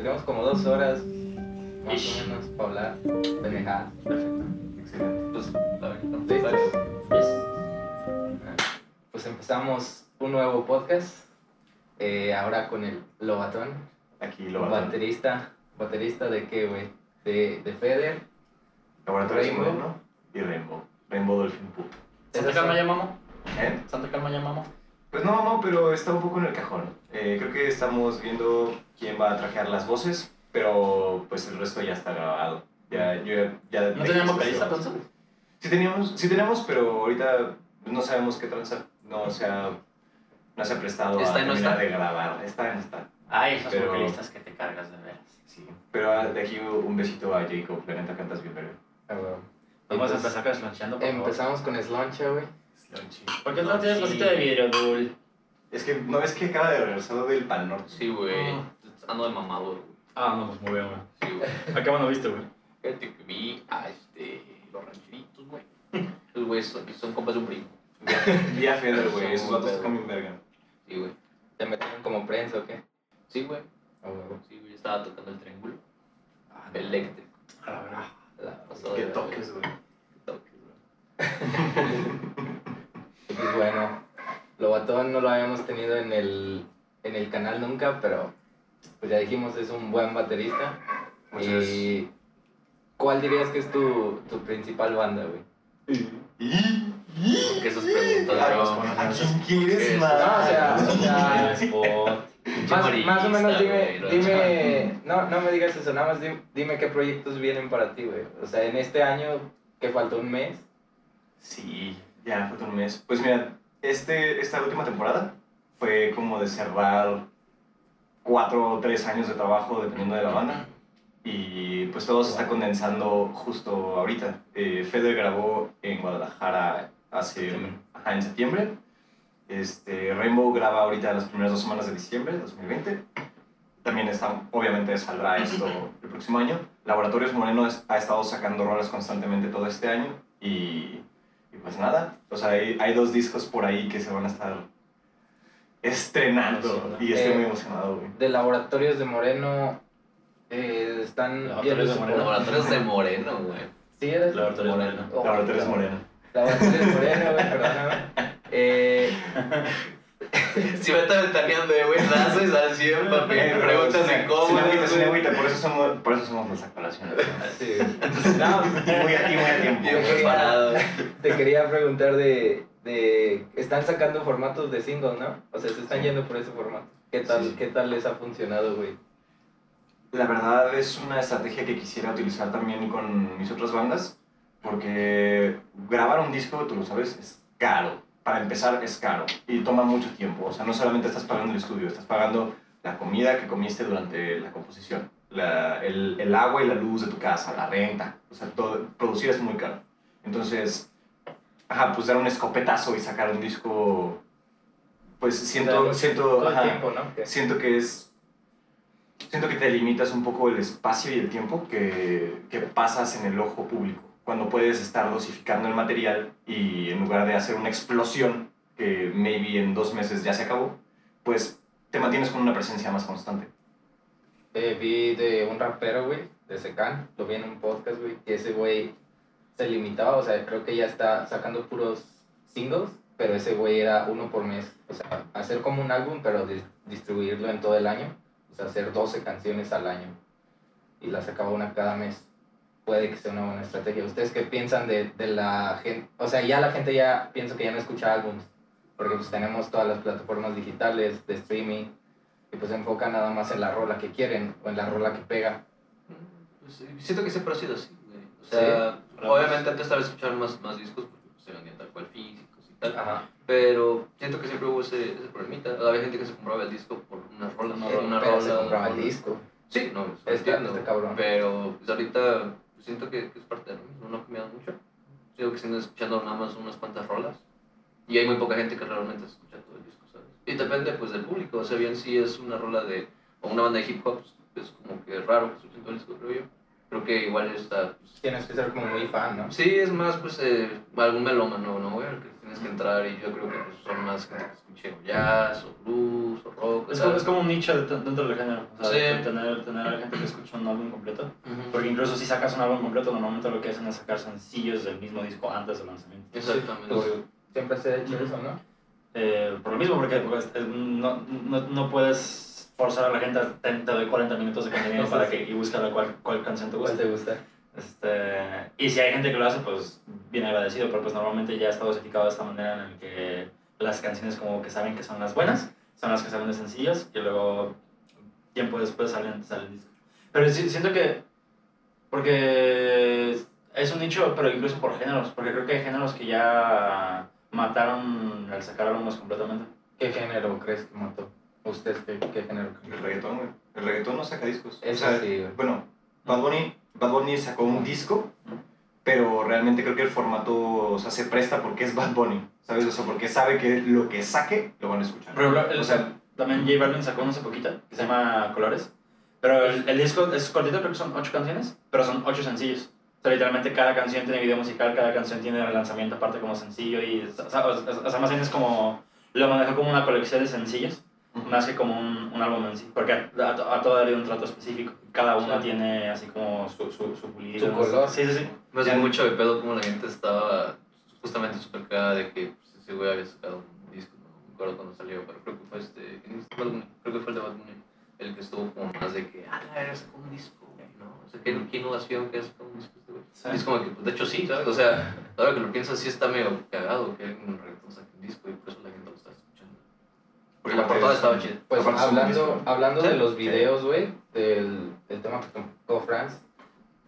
Tenemos como dos horas más o menos para hablar. Pendejadas. Perfecto. Excelente. Pues, ¿no? Pues empezamos un nuevo podcast. eh, ahora con el Lobatón. Aquí lo va a Baterista. ¿Baterista de qué, güey? De, de Feder. Laboratorio Rainbow. Moreno y Rainbow. Rainbow Dolphin Poop. ¿Santa Calma mamó? ¿Eh? ¿Santa Calma ya mamó? Pues no, no, pero está un poco en el cajón. Eh, creo que estamos viendo quién va a trajear las voces, pero pues el resto ya está grabado. Ya, yo ya, ya ¿No teníamos vocalista entonces? Sí teníamos, sí tenemos, pero ahorita no sabemos qué transar. No se ha, no se ha prestado ¿Está a no terminar está? de grabar. Está, no está. Ay, esos Pero- vocalistas que te cargas de veras. Sí. Pero de aquí un besito a Jacob. La neta cantas bien, verga. Ah, güey. Vamos a Entonces, empezar deslanchando, por favor. Empezamos con Sloncha, güey. ¿Por qué no tienes vasito de vidrio, Dul? Es que no ves que acaba de regresar del Pal Norte. Sí, güey. Ando de mamado, güey. Ah, no, pues muy bien, güey. Sí, güey. ¿A qué mano viste, güey? Fíjate que vi a este, los rancheritos, güey. Los güeyes son, son compas de un primo. Vi a Feder, güey. Esos vatos tocan bien verga. Sí, güey. ¿Te metieron como prensa o qué? Sí, güey. Ah, güey. Sí, güey. Estaba tocando el triángulo. Ah, Eléctrico. A la verdad. la- Qué toques, güey. Qué toques, güey. Pues bueno, Lobatón no lo habíamos tenido en el, en el canal nunca, pero pues ya dijimos es un buen baterista. Muchas y ¿cuál dirías que es tu, tu principal banda, güey? ¿Y? ¿Por qué esas preguntas? ¿A quién quieres Es- más? No, o sea, o sea, más, más o menos dime, dime, no, no me digas eso, nada más dime, dime qué proyectos vienen para ti, güey. O sea, en este año que faltó un mes, Sí, ya falta un mes. Pues mira, este, esta última temporada fue como de cerrar cuatro o tres años de trabajo dependiendo de la banda. Y pues todo se está condensando justo ahorita. Eh, Feder grabó en Guadalajara hace, ajá, en septiembre. Este, Rainbow graba ahorita las primeras dos semanas de diciembre de 2020. También está, obviamente saldrá esto el próximo año. Laboratorios Moreno ha estado sacando rolas constantemente todo este año. Y, y pues nada, o sea, hay, hay dos discos por ahí que se van a estar estrenando. Y estoy Eh, muy emocionado, güey. de Laboratorios de Moreno, eh, están Laboratorios de Moreno. Laboratorios de Moreno, güey. Sí, eres Laboratorios Moreno. Moreno. Laboratorios la- Moreno. Laboratorios de Moreno, güey, perdóname. Eh, Si me está ventaneando de buen lazo y sal siempre, papi. Pero Preguntas agüita, por eso somos, por eso somos las aclaraciones. sí. No, Y muy a, y muy a tiempo. Bien preparado. te quería preguntar de, de... Están sacando formatos de single, ¿no? O sea, se están Sí. yendo por ese formato. ¿Qué tal, Sí. ¿qué tal les ha funcionado, güey? La verdad es una estrategia que quisiera utilizar también con mis otras bandas, porque grabar un disco, tú lo sabes, es caro. Para empezar, es caro y toma mucho tiempo. O sea, no solamente estás pagando el estudio, estás pagando la comida que comiste durante la composición, la- el, el agua y la luz de tu casa, la renta. O sea, todo, producir es muy caro. Entonces, ajá, pues dar un escopetazo y sacar un disco, pues siento, siento, siento que es siento que te limitas un poco el espacio y el tiempo que, que pasas en el ojo público cuando puedes estar dosificando el material y en lugar de hacer una explosión que maybe en dos meses ya se acabó pues te mantienes con una presencia más constante Eh, vi de un rapero, güey, de Secan, lo vi en un podcast, güey, que ese güey se limitaba, o sea, creo que ya está sacando puros singles, pero ese güey era uno por mes, o sea, hacer como un álbum, pero dis- distribuirlo en todo el año, o sea, hacer 12 canciones al año y las sacaba una cada mes. Puede que sea una buena estrategia. ¿Ustedes qué piensan de, de la gente? O sea, ya la gente ya, pienso que ya no escucha álbums, porque pues tenemos todas las plataformas digitales de streaming, y pues se enfoca nada más en la rola que quieren o en la rola que pega. Pues, sí, siento que siempre ha sido así, güey. O sea, obviamente antes tal vez escuchaban más, más discos porque pues, se vendían tal cual físicos y tal. Ajá. Pero siento que siempre hubo ese, ese problemita. Había gente que se compraba el disco por una rola, Una por rola, una rola. se compraba el disco. Sí, no, eso Está- entiendo. está cabrón. Pero pues, ahorita pues, siento que, que es parte de lo mismo, no ha cambiado mucho. Siento que siguen escuchando nada más unas cuantas rolas. Y hay muy poca gente que realmente escucha todo el disco, ¿sabes? Y depende pues del público. O sea, bien si es una rola de. o una banda de hip hop, pues, es como que raro que escuchen todo el disco, creo yo. Creo que igual está... pues, Tienes que ser como muy fan, ¿no? Sí, es más, pues, eh, algún melómano, ¿no, güey? Tienes que entrar y yo creo que pues, son más gente que escuche o jazz, o blues, o rock. Es como, es como un nicho de- dentro del género. O sea, Sí. de tener, tener a gente que escucha un álbum completo. Ujú. Porque incluso si sacas un álbum completo, normalmente lo que hacen es sacar sencillos del mismo disco antes del lanzamiento. Exactamente. Pues, siempre se ha hecho eso, ¿no? Eh, por lo mismo, porque pues, no, no, no puedes forzar a la gente a te, doy 40 minutos de contenido para que y busca la cual, cuál canción te ¿Cuál te gusta? Este, y si hay gente que lo hace, pues bien agradecido, pero pues normalmente ya está dosificado de esta manera en el que las canciones como que saben que son las buenas, son las que salen de sencillos y luego tiempo después salen, sale el disco. Pero sí- siento que, porque es un nicho, pero incluso por géneros, porque creo que hay géneros que ya mataron al sacar álbumes completamente. ¿Qué género crees que mató? ¿Usted qué, qué género? El reggaetón, güey. El reggaetón no saca discos. Eso o sea, sí, güey. bueno, Bad Bunny, Bad Bunny sacó un disco, pero realmente creo que el formato o sea, se presta porque es Bad Bunny, ¿sabes? O sea, porque sabe que lo que saque lo van a escuchar. Ejemplo, el- o sea, también J Balvin sacó uno hace poquito, que se llama Colores. Pero el, el disco es cortito, creo que son ocho canciones, pero son ocho sencillos. O sea, literalmente cada canción tiene video musical, cada canción tiene relanzamiento aparte como sencillo y, o sea, o sea, más bien es como, lo manejó como una colección de sencillos, más que como un, un álbum en sí, porque a, a, a todo ha habido un trato específico. Cada una Sí. tiene así como su, su, su pulido. Su color. Sí, sí, sí. Me hace mucho de pedo como la gente estaba justamente súper cagada de que pues, ese güey había sacado un disco, no me acuerdo cuando salió, pero creo que fue este, ¿quién es? Creo que fue el de Bad Bunny, el que estuvo como más de que, ah, era sacó un disco, güey, ¿no? O sea, ¿qué, qué innovación que sacado un disco este güey? Sí. Es como que, pues, de hecho sí, ¿sabes? O sea, ahora que lo piensas, sí está medio cagado que alguien en reggaetón saque un disco y por eso la gente. Porque la portada estaba chida. Pues hablando, hablando de los videos, güey, del, del tema que tocó Franz,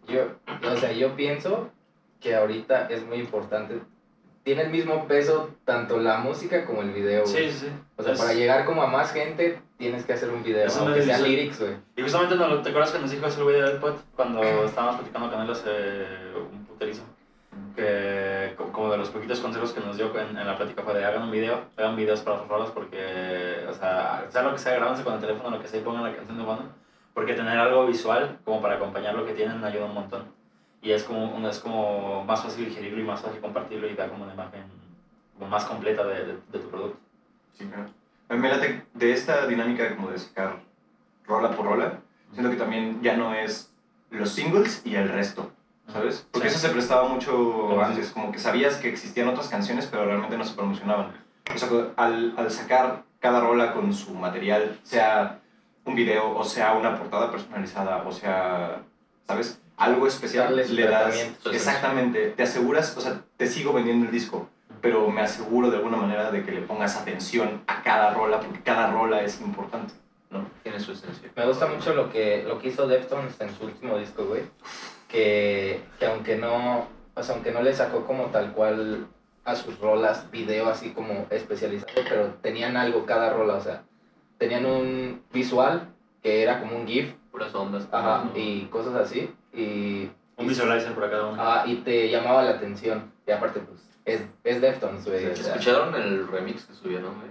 yo, o sea, yo pienso que ahorita es muy importante. Tiene el mismo peso tanto la música como el video, güey. Sí, sí, sí. O sea, Es- para llegar como a más gente, tienes que hacer un video, Eso aunque sea lyrics, güey. Y justamente, no, ¿te acuerdas que nos dijo ese güey de Deadpot cuando estábamos platicando con él hace un puterizo? Que co- como de los poquitos consejos que nos dio en, en la plática fue de hagan un video, hagan videos para rolas porque, o sea, sea lo que sea, grábense con el teléfono, lo que sea y pongan la canción de fondo. Porque tener algo visual como para acompañar lo que tienen ayuda un montón. Y es como, es como más fácil digerirlo y más fácil compartirlo y dar como una imagen más completa de, de, de tu producto. Sí, claro. A mí me late de esta dinámica como de sacar rola por rola, siento que también ya no es los singles y el resto, ¿sabes? Porque Sí. eso se prestaba mucho antes, como que sabías que existían otras canciones, pero realmente no se promocionaban. O sea, al, al sacar cada rola con su material, sea un video, o sea una portada personalizada, o sea, ¿sabes? Algo especial, Darle su le das... Exactamente, te aseguras, o sea, te sigo vendiendo el disco, pero me aseguro de alguna manera de que le pongas atención a cada rola, porque cada rola es importante, ¿no? Tiene su esencia. Me gusta mucho lo que, lo que hizo Deftones en su último disco, güey. Que, que aunque no, o sea, aunque no le sacó como tal cual a sus rolas video así como especializado, pero tenían algo cada rola, o sea, tenían un visual que era como un GIF, Puras ondas. ajá, ¿no? y cosas así, y, Un visualizer para cada uno. ajá, y te llamaba la atención. Y aparte, pues, es, es Deftones, güey. o sea, ¿Escucharon el remix que subieron, güey?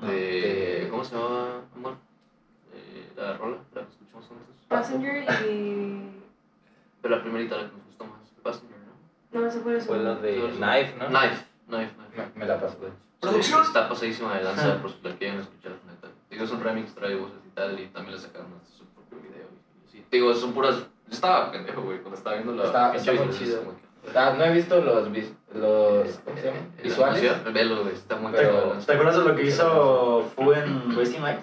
No. De, De- ¿Cómo se llama, amor? Eh, la rola, la que escuchamos antes. Passenger y. Pero la primerita, la que nos gustó más. Passenger, ¿no? No, ese fue el Fue la de Knife, ¿no? Knife, Knife, Knife. Me, me la pasó. ¡Producción! Sí, está pasadísima de lanza, por si la quieren escuchar, neta. Digo, es un remix, trae voces y tal, y también le sacaron hasta su propio video. Y, sí. Digo, son puras. Yo estaba pendejo, güey, cuando estaba viendo la. Está- está muy chido. que- Ah, no he visto los, vis- los ¿cómo se llaman? Eh, la visuales. Velo, güey, está muy Pero-. ¿Te acuerdas de lo que hizo Fu en Wasting Light?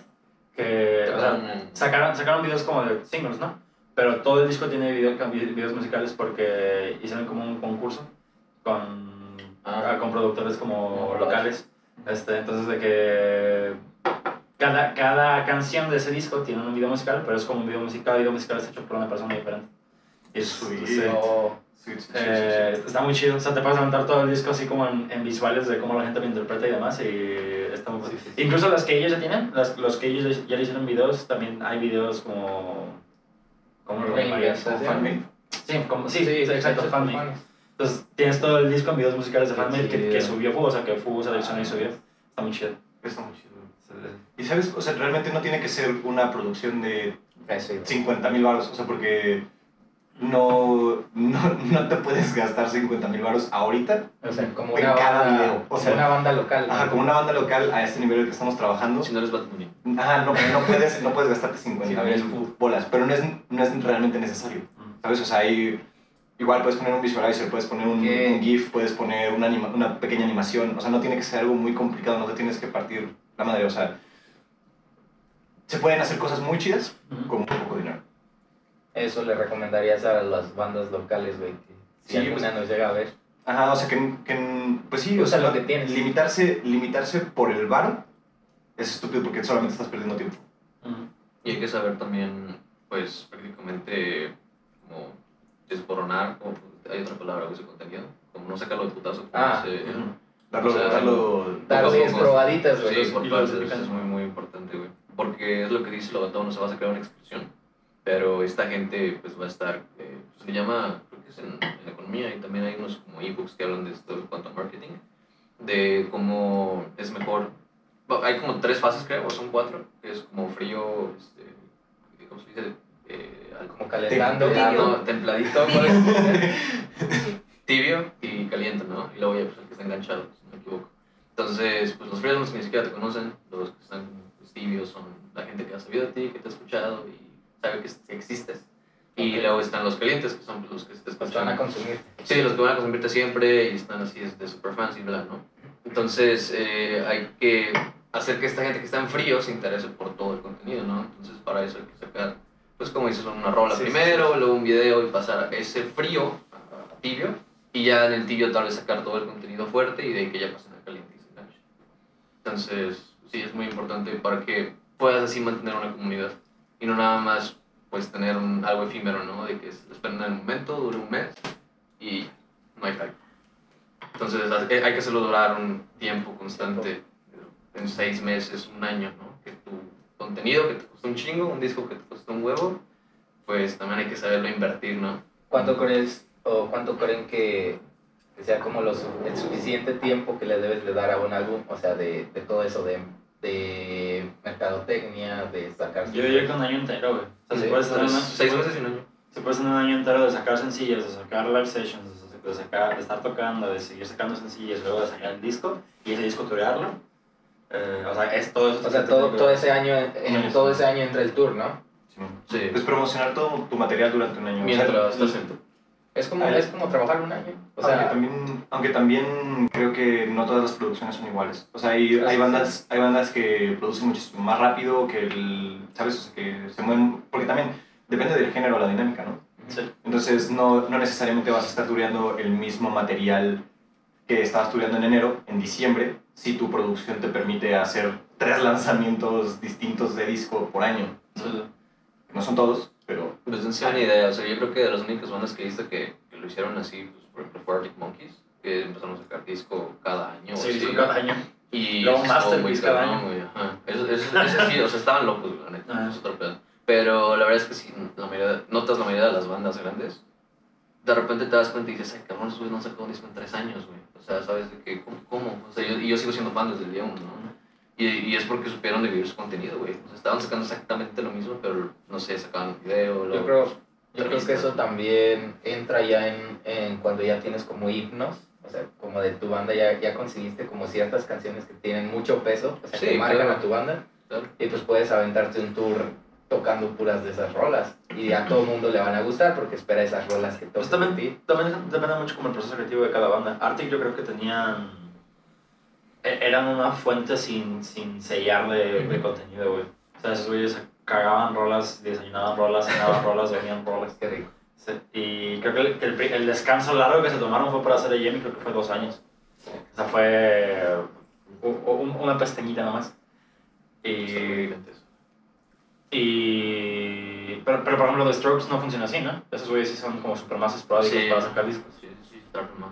Que o sea, sacaron, sacaron videos como de singles, ¿no? Pero todo el disco tiene video, videos musicales porque hicieron como un concurso con, Ah. con productores como Ah, locales. Este, entonces, de que cada, cada canción de ese disco tiene un video musical, pero es como un video musical, video musical está hecho por una persona diferente. Y es, sí. No, Sí, sí, Eh. Está muy chido, o sea, te puedes levantar todo el disco así como en, en visuales de cómo la gente lo interpreta y demás, y está muy. Incluso las que ellos ya tienen, las, los que ellos ya le hicieron videos, también hay videos como... ¿Cómo lo llamarías? Fanmade. Sí, como, sí, sí, exacto, hechos por fanmade. Entonces tienes todo el disco en videos musicales de fanmade que, chido. que subió o sea, que Fu seleccionó y subió. Está muy chido. Está muy chido. Y sabes, o sea, realmente no tiene que ser una producción de Eso, güey. 50 mil baros, o sea, porque no, no, no te puedes gastar 50 mil baros ahorita O sea, como En una cada banda, video, o como sea, una banda local. ¿no? Ajá, como una banda local a este nivel en el que estamos trabajando. Si no eres Bad Bunny. Ajá, no, no, puedes, no puedes gastarte 50 Sí, no es mil bolas, pero no es, no es realmente necesario. ¿Sabes? O sea, hay, igual puedes poner un visualizer, puedes poner un, GIF, puedes poner una, anima- una pequeña animación. O sea, no tiene que ser algo muy complicado, no te tienes que partir la madre. O sea, se pueden hacer cosas muy chidas con muy poco dinero. Eso le recomendarías a las bandas locales, güey. que Si Sí, alguna pues- nos llega a ver. Ajá, o sea, que, que pues sí, o sea, lo que tienes. Limitarse, limitarse por el varo es estúpido porque solamente estás perdiendo tiempo. Y hay que saber también, pues, prácticamente, como desboronar, como, hay otra palabra, ese contenido, como no sacarlo de putazo. como Ah, ese- Ujú. Darlo, O sea, darlo Darles poco. probaditas, güey. Sí, por partes, es muy, muy importante, güey. Porque es lo que dice Lobatón, no se va a crear una explosión. Pero esta gente, pues, va a estar, eh, se le llama, creo que es en, en economía, y también hay unos como ebooks que hablan de esto en cuanto a marketing, de cómo es mejor. bueno, Hay como tres fases, creo, o son cuatro, que es como frío, este, ¿cómo se dice? Eh, Como calentando. Tibio. Templadito, tibio y caliente, ¿no? Y luego ya pues el que está enganchado, si no me equivoco. Entonces, pues los fríos ni siquiera te conocen, los que están pues, tibios son la gente que ha sabido de ti, que te ha escuchado y sabe que existes. Y Ok. luego están los calientes, que son los que te Pues van escuchan. a consumir. Sí, los que van a consumirte siempre y están así de, de super fans y bla, ¿no? Entonces, eh, hay que hacer que esta gente que está en frío se interese por todo el contenido, ¿no? Entonces, para eso hay que sacar, pues como dices, una rola Sí, sí, primero, luego un video y pasar a ese frío a, a tibio y ya en el tibio tal vez sacar todo el contenido fuerte y de ahí que ya pasen al caliente y. Entonces, sí, es muy importante para que puedas así mantener una comunidad y no nada más pues tener un, algo efímero, ¿no? De que esperen en el momento, dure un mes y no hay hype. Entonces hay que hacerlo durar un tiempo constante, en seis meses, un año, ¿no? Que tu contenido que te costó un chingo, un disco que te costó un huevo, pues también hay que saberlo invertir, ¿no? ¿Cuánto crees o cuánto creen que, sea como lo el suficiente tiempo que le debes de dar a un álbum? O sea, de, de todo eso de, de mercadotecnia, de sacar... Yo diría que un año entero, güey. O sea, Sí, se puede una- Seis meses y un año. Se puede tener un año entero de sacar sencillos, de sacar live sessions, de sacar- de, estar tocando, de seguir sacando sencillos, luego de sacar el disco y ese disco turearlo. Eh, o sea, es todo eso. O sea, todo, todo ese año, en, Sí. todo ese año entra el tour, ¿no? Sí. Pues promocionar todo tu material durante un año. O sea, Mientras estás en. Es como, es como trabajar un año. O aunque, sea, también, aunque también creo que no todas las producciones son iguales. O sea, hay, hay, bandas, hay bandas que producen muchísimo más rápido, que el, ¿sabes? O sea, que se mueven, porque también depende del género, la dinámica, ¿no? Sí. Entonces no, no necesariamente vas a estar tureando el mismo material que estabas tureando en enero, en diciembre, si tu producción te permite hacer tres lanzamientos distintos de disco por año. Sí. No son todos, pero Pues no sé una idea, o sea, yo creo que de las únicas bandas que he visto que, que lo hicieron así, pues por ejemplo fue Arctic Monkeys, que empezaron a sacar disco cada año. o Sí, disco cada año. Y Luego Masterpiece muy cada cabrón, año. güey, ajá. Eso, eso, eso sí, o sea, estaban locos, güey, la neta, Ajá. es otro pedo. Pero la verdad es que si la mayoría, notas la mayoría de las bandas grandes, de repente te das cuenta y dices, ay, cabrón, no han sacado un disco en tres años, güey. O sea, sabes de que, ¿cómo? cómo? O sea, yo, y yo sigo siendo fan desde el día uno, ¿no? Y, y es porque supieron dividir su contenido, güey. O sea, estaban sacando exactamente lo mismo, pero, no sé, sacaban un video, yo luego... creo, yo creo que eso también entra ya en, en cuando ya tienes como himnos. O sea, como de tu banda ya, ya conseguiste como ciertas canciones que tienen mucho peso, o sea, Sí, que marcan claro. a tu banda. Claro. Y pues puedes aventarte un tour tocando puras de esas rolas. Y a todo mundo le van a gustar porque espera esas rolas que Pues tocan también, también depende mucho como el proceso creativo de cada banda. Arctic yo creo que tenían... e- Eran una fuente sin, sin sellar de, de contenido, güey. O sea, esos güeyes cagaban rolas, desayunaban rolas, cenaban rolas, dormían rolas. Qué rico. Sí, Y creo que, el, que el descanso largo que se tomaron fue para hacer el Jamie, creo que fue dos años. O sea, fue u- u- una pestañita nomás. Y, y pero, pero por ejemplo, The Strokes no funciona así, ¿no? Esos güeyes sí son como super más esporádicos Sí. para sacar discos. Sí, sí, más.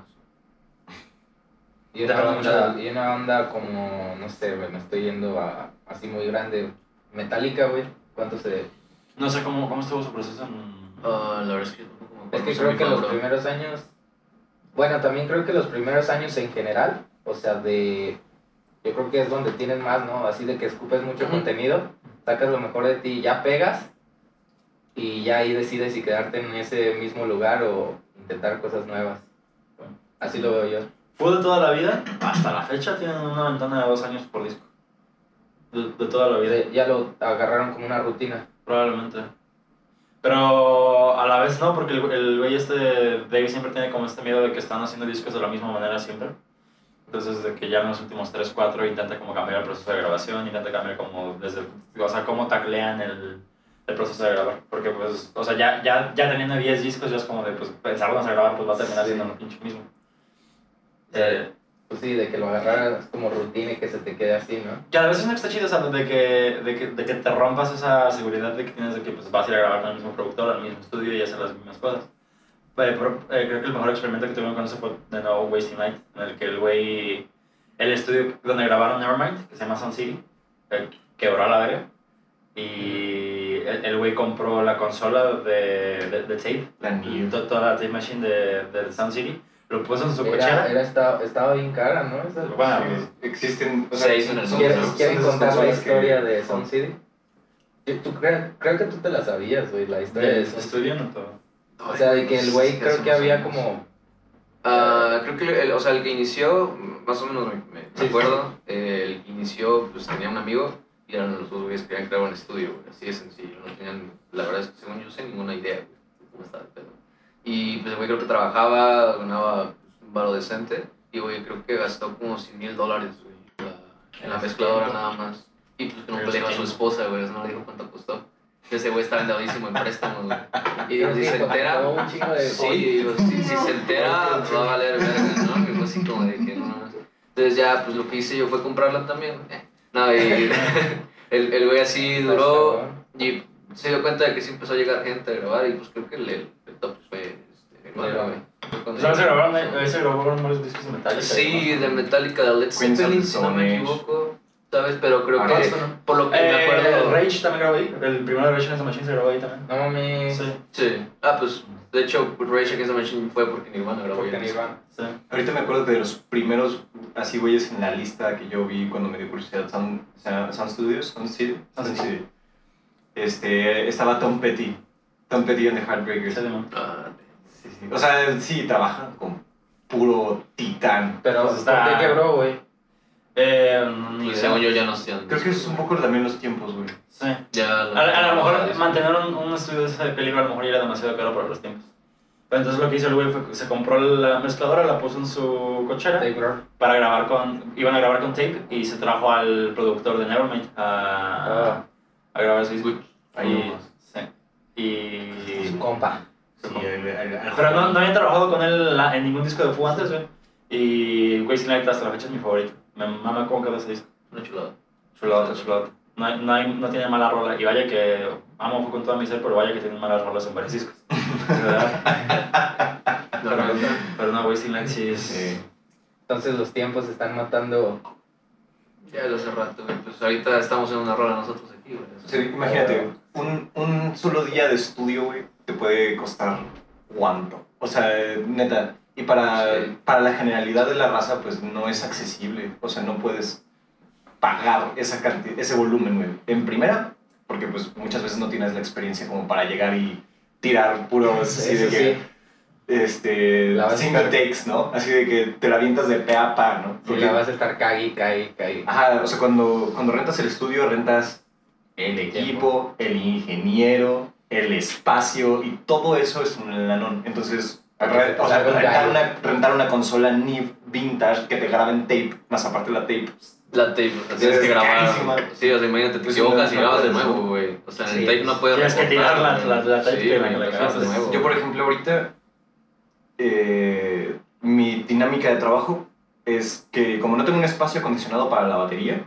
Y una, mucho- y una onda como, no sé, güey, me estoy yendo a, así muy grande. Metallica, güey. ¿Cuánto se...? No sé cómo, cómo estuvo su proceso en... Ah, la verdad es que Es que creo que los primeros años... Bueno, también creo que los primeros años en general, o sea, de... Yo creo que es donde tienes más, ¿no? Así de que escupes mucho contenido, sacas lo mejor de ti y ya pegas. y ya ahí decides si quedarte en ese mismo lugar o intentar cosas nuevas. Así lo veo yo. Fue de toda la vida, hasta la fecha tienen una ventana de dos años por disco. De, de toda la vida. Ya lo agarraron como una rutina. Probablemente. Pero a la vez no, porque el, el güey este, Dave siempre tiene como este miedo de que están haciendo discos de la misma manera siempre. Entonces, de que ya en los últimos 3, 4 intenta como cambiar el proceso de grabación, intenta cambiar como desde, o sea, cómo taclean el, el proceso de grabar. Porque pues, o sea, ya, ya, ya teniendo 10 discos ya es como de, pues, pensarlos a grabar, pues va a terminar siendo lo pinche mismo. Eh, Pues sí, de que lo agarraras como rutina y que se te quede así, ¿no? Que a veces no está chido, o sea, de que, de, que, de que te rompas esa seguridad de que tienes de que pues, vas a ir a grabar con el mismo productor, al mismo estudio y hacer las mismas cosas. Eh, pero, eh, creo que el mejor experimento que tuvieron con eso fue de nuevo Wasting Night, en el que el güey, el estudio donde grabaron Nevermind, que se llama Sound City, eh, quebró a la verga. Y el güey compró la consola de, de, de tape, La Neve. to- toda la tape machine de, de Sound City, lo puso en su Era, cochera. era estaba, estaba bien cara, ¿no? Esa- Bueno, Sí, existen. O Se hizo en el son- ¿Quieren, son quieren de esas contar la consolas que- historia de Sound City? Tú creo, creo que tú te la sabías, güey, la historia de del Sound City. no todo. O sea, de que el güey Sí, creo que había años. como... Ah, creo que el, o sea, el que inició, más o menos me, me Sí, acuerdo, eh, el que inició, pues tenía un amigo y eran los dos güeyes que querían crear un estudio, güey, así de sencillo. No tenían, la verdad es que según yo sé, ninguna idea, güey, de cómo estaba el pedo. Y pues el güey creo que trabajaba, ganaba pues, un varo decente y güey creo que gastó como 100 mil dólares, güey, en la- mezcladora nada más. Y pues que no le dijo a su esposa, güey, no le dijo cuánto costó. Ese güey está endeudísimo en préstamos, güey. Y Creo si se entera. Sí, digo, si, si se entera, va a valer verga, ¿no? Que fue así como de que no. Entonces ya, pues lo que hice yo fue comprarla también. eh. No, y el, el güey así duró y se dio cuenta de que sí empezó a llegar gente a grabar y pues creo que el, el top fue ¿Sabes? Se grabaron, ahí se grabaron varios discos de Metallica. Sí, de Metallica, de Led Zeppelin, si no me equivoco. ¿Sabes? Pero creo Ah, que, por lo que me Eh, acuerdo... Rage también grabó ahí. El primero de Rage Against the Machine se grabó ahí también. No mames, Sí, Sí. Ah, pues, de hecho, Rage Against the Machine fue porque Nirvana grabó porque. Nirvana. sí. Ahorita me acuerdo de los primeros así güeyes en la lista que yo vi cuando me dio curiosidad Sound, Sound Studios, Sound City, Sound. Este, estaba Tom Petty, Tom Petty and the Heartbreakers. Ah. O sea, sí, trabajan con puro titán. Pero, está- ¿por qué quebró, güey? Eh, pues según yo ya no hacían. Creo que es un poco también los tiempos, güey. Sí. Ya, A, a lo mejor mantener un, un estudio de ese calibre a lo mejor era demasiado caro para los tiempos. Pero entonces lo que hizo el güey fue que se compró la mezcladora, la puso en su cochera Grohl. para grabar con... Iban a grabar con tape y se trajo al productor de Nevermind a, Ah. a grabar ese disco. Ahí sí. Y... Su compa. Sí, Pero no, no había trabajado con él la- en ningún disco de Foo antes, güey. Y Wasting Light hasta la fecha es mi favorito. Me mama cómo quedó ese disco. Una chulada. Chulada, chulada. No, hay- no, hay- no tiene mala rola. Y vaya que amo Foo con toda mi ser, pero vaya que tiene malas rolas en varios discos. Pero, pero no, Wasting Light sí es... Sí. Entonces los tiempos están matando... Ya de hace rato, güey. Pues ahorita estamos en una rola nosotros aquí, güey. Sí, imagínate, un, un solo día de estudio, güey, te puede costar cuánto. O sea, neta. Y para, Sí. para la generalidad de la raza, pues no es accesible. O sea, no puedes pagar esa canti- ese volumen, güey. En primera, porque pues muchas veces no tienes la experiencia como para llegar y tirar puros así de que, sí. este, single estar- takes, ¿no? Así de que te la avientas de pe a pa, ¿no? Porque- la vas a estar cague, cague, cague. Ajá, o sea, cuando, cuando rentas el estudio, rentas el equipo, el ingeniero, el espacio y todo eso es un lanón. Entonces, re- o sea, rentar, una, rentar una consola NIV vintage que te grabe en tape, más aparte la tape. La tape, tienes Es que grabar. Sí, o sea, imagínate, te equivocas no, y no grabas de nuevo, ¿no? güey. O sea, en Sí. el tape no puedes Tienes que tirar la- güey. la- la tape Sí, que la- grabas de- nuevo. Yo, por ejemplo, ahorita, eh, mi dinámica de trabajo es que como no tengo un espacio acondicionado para la batería,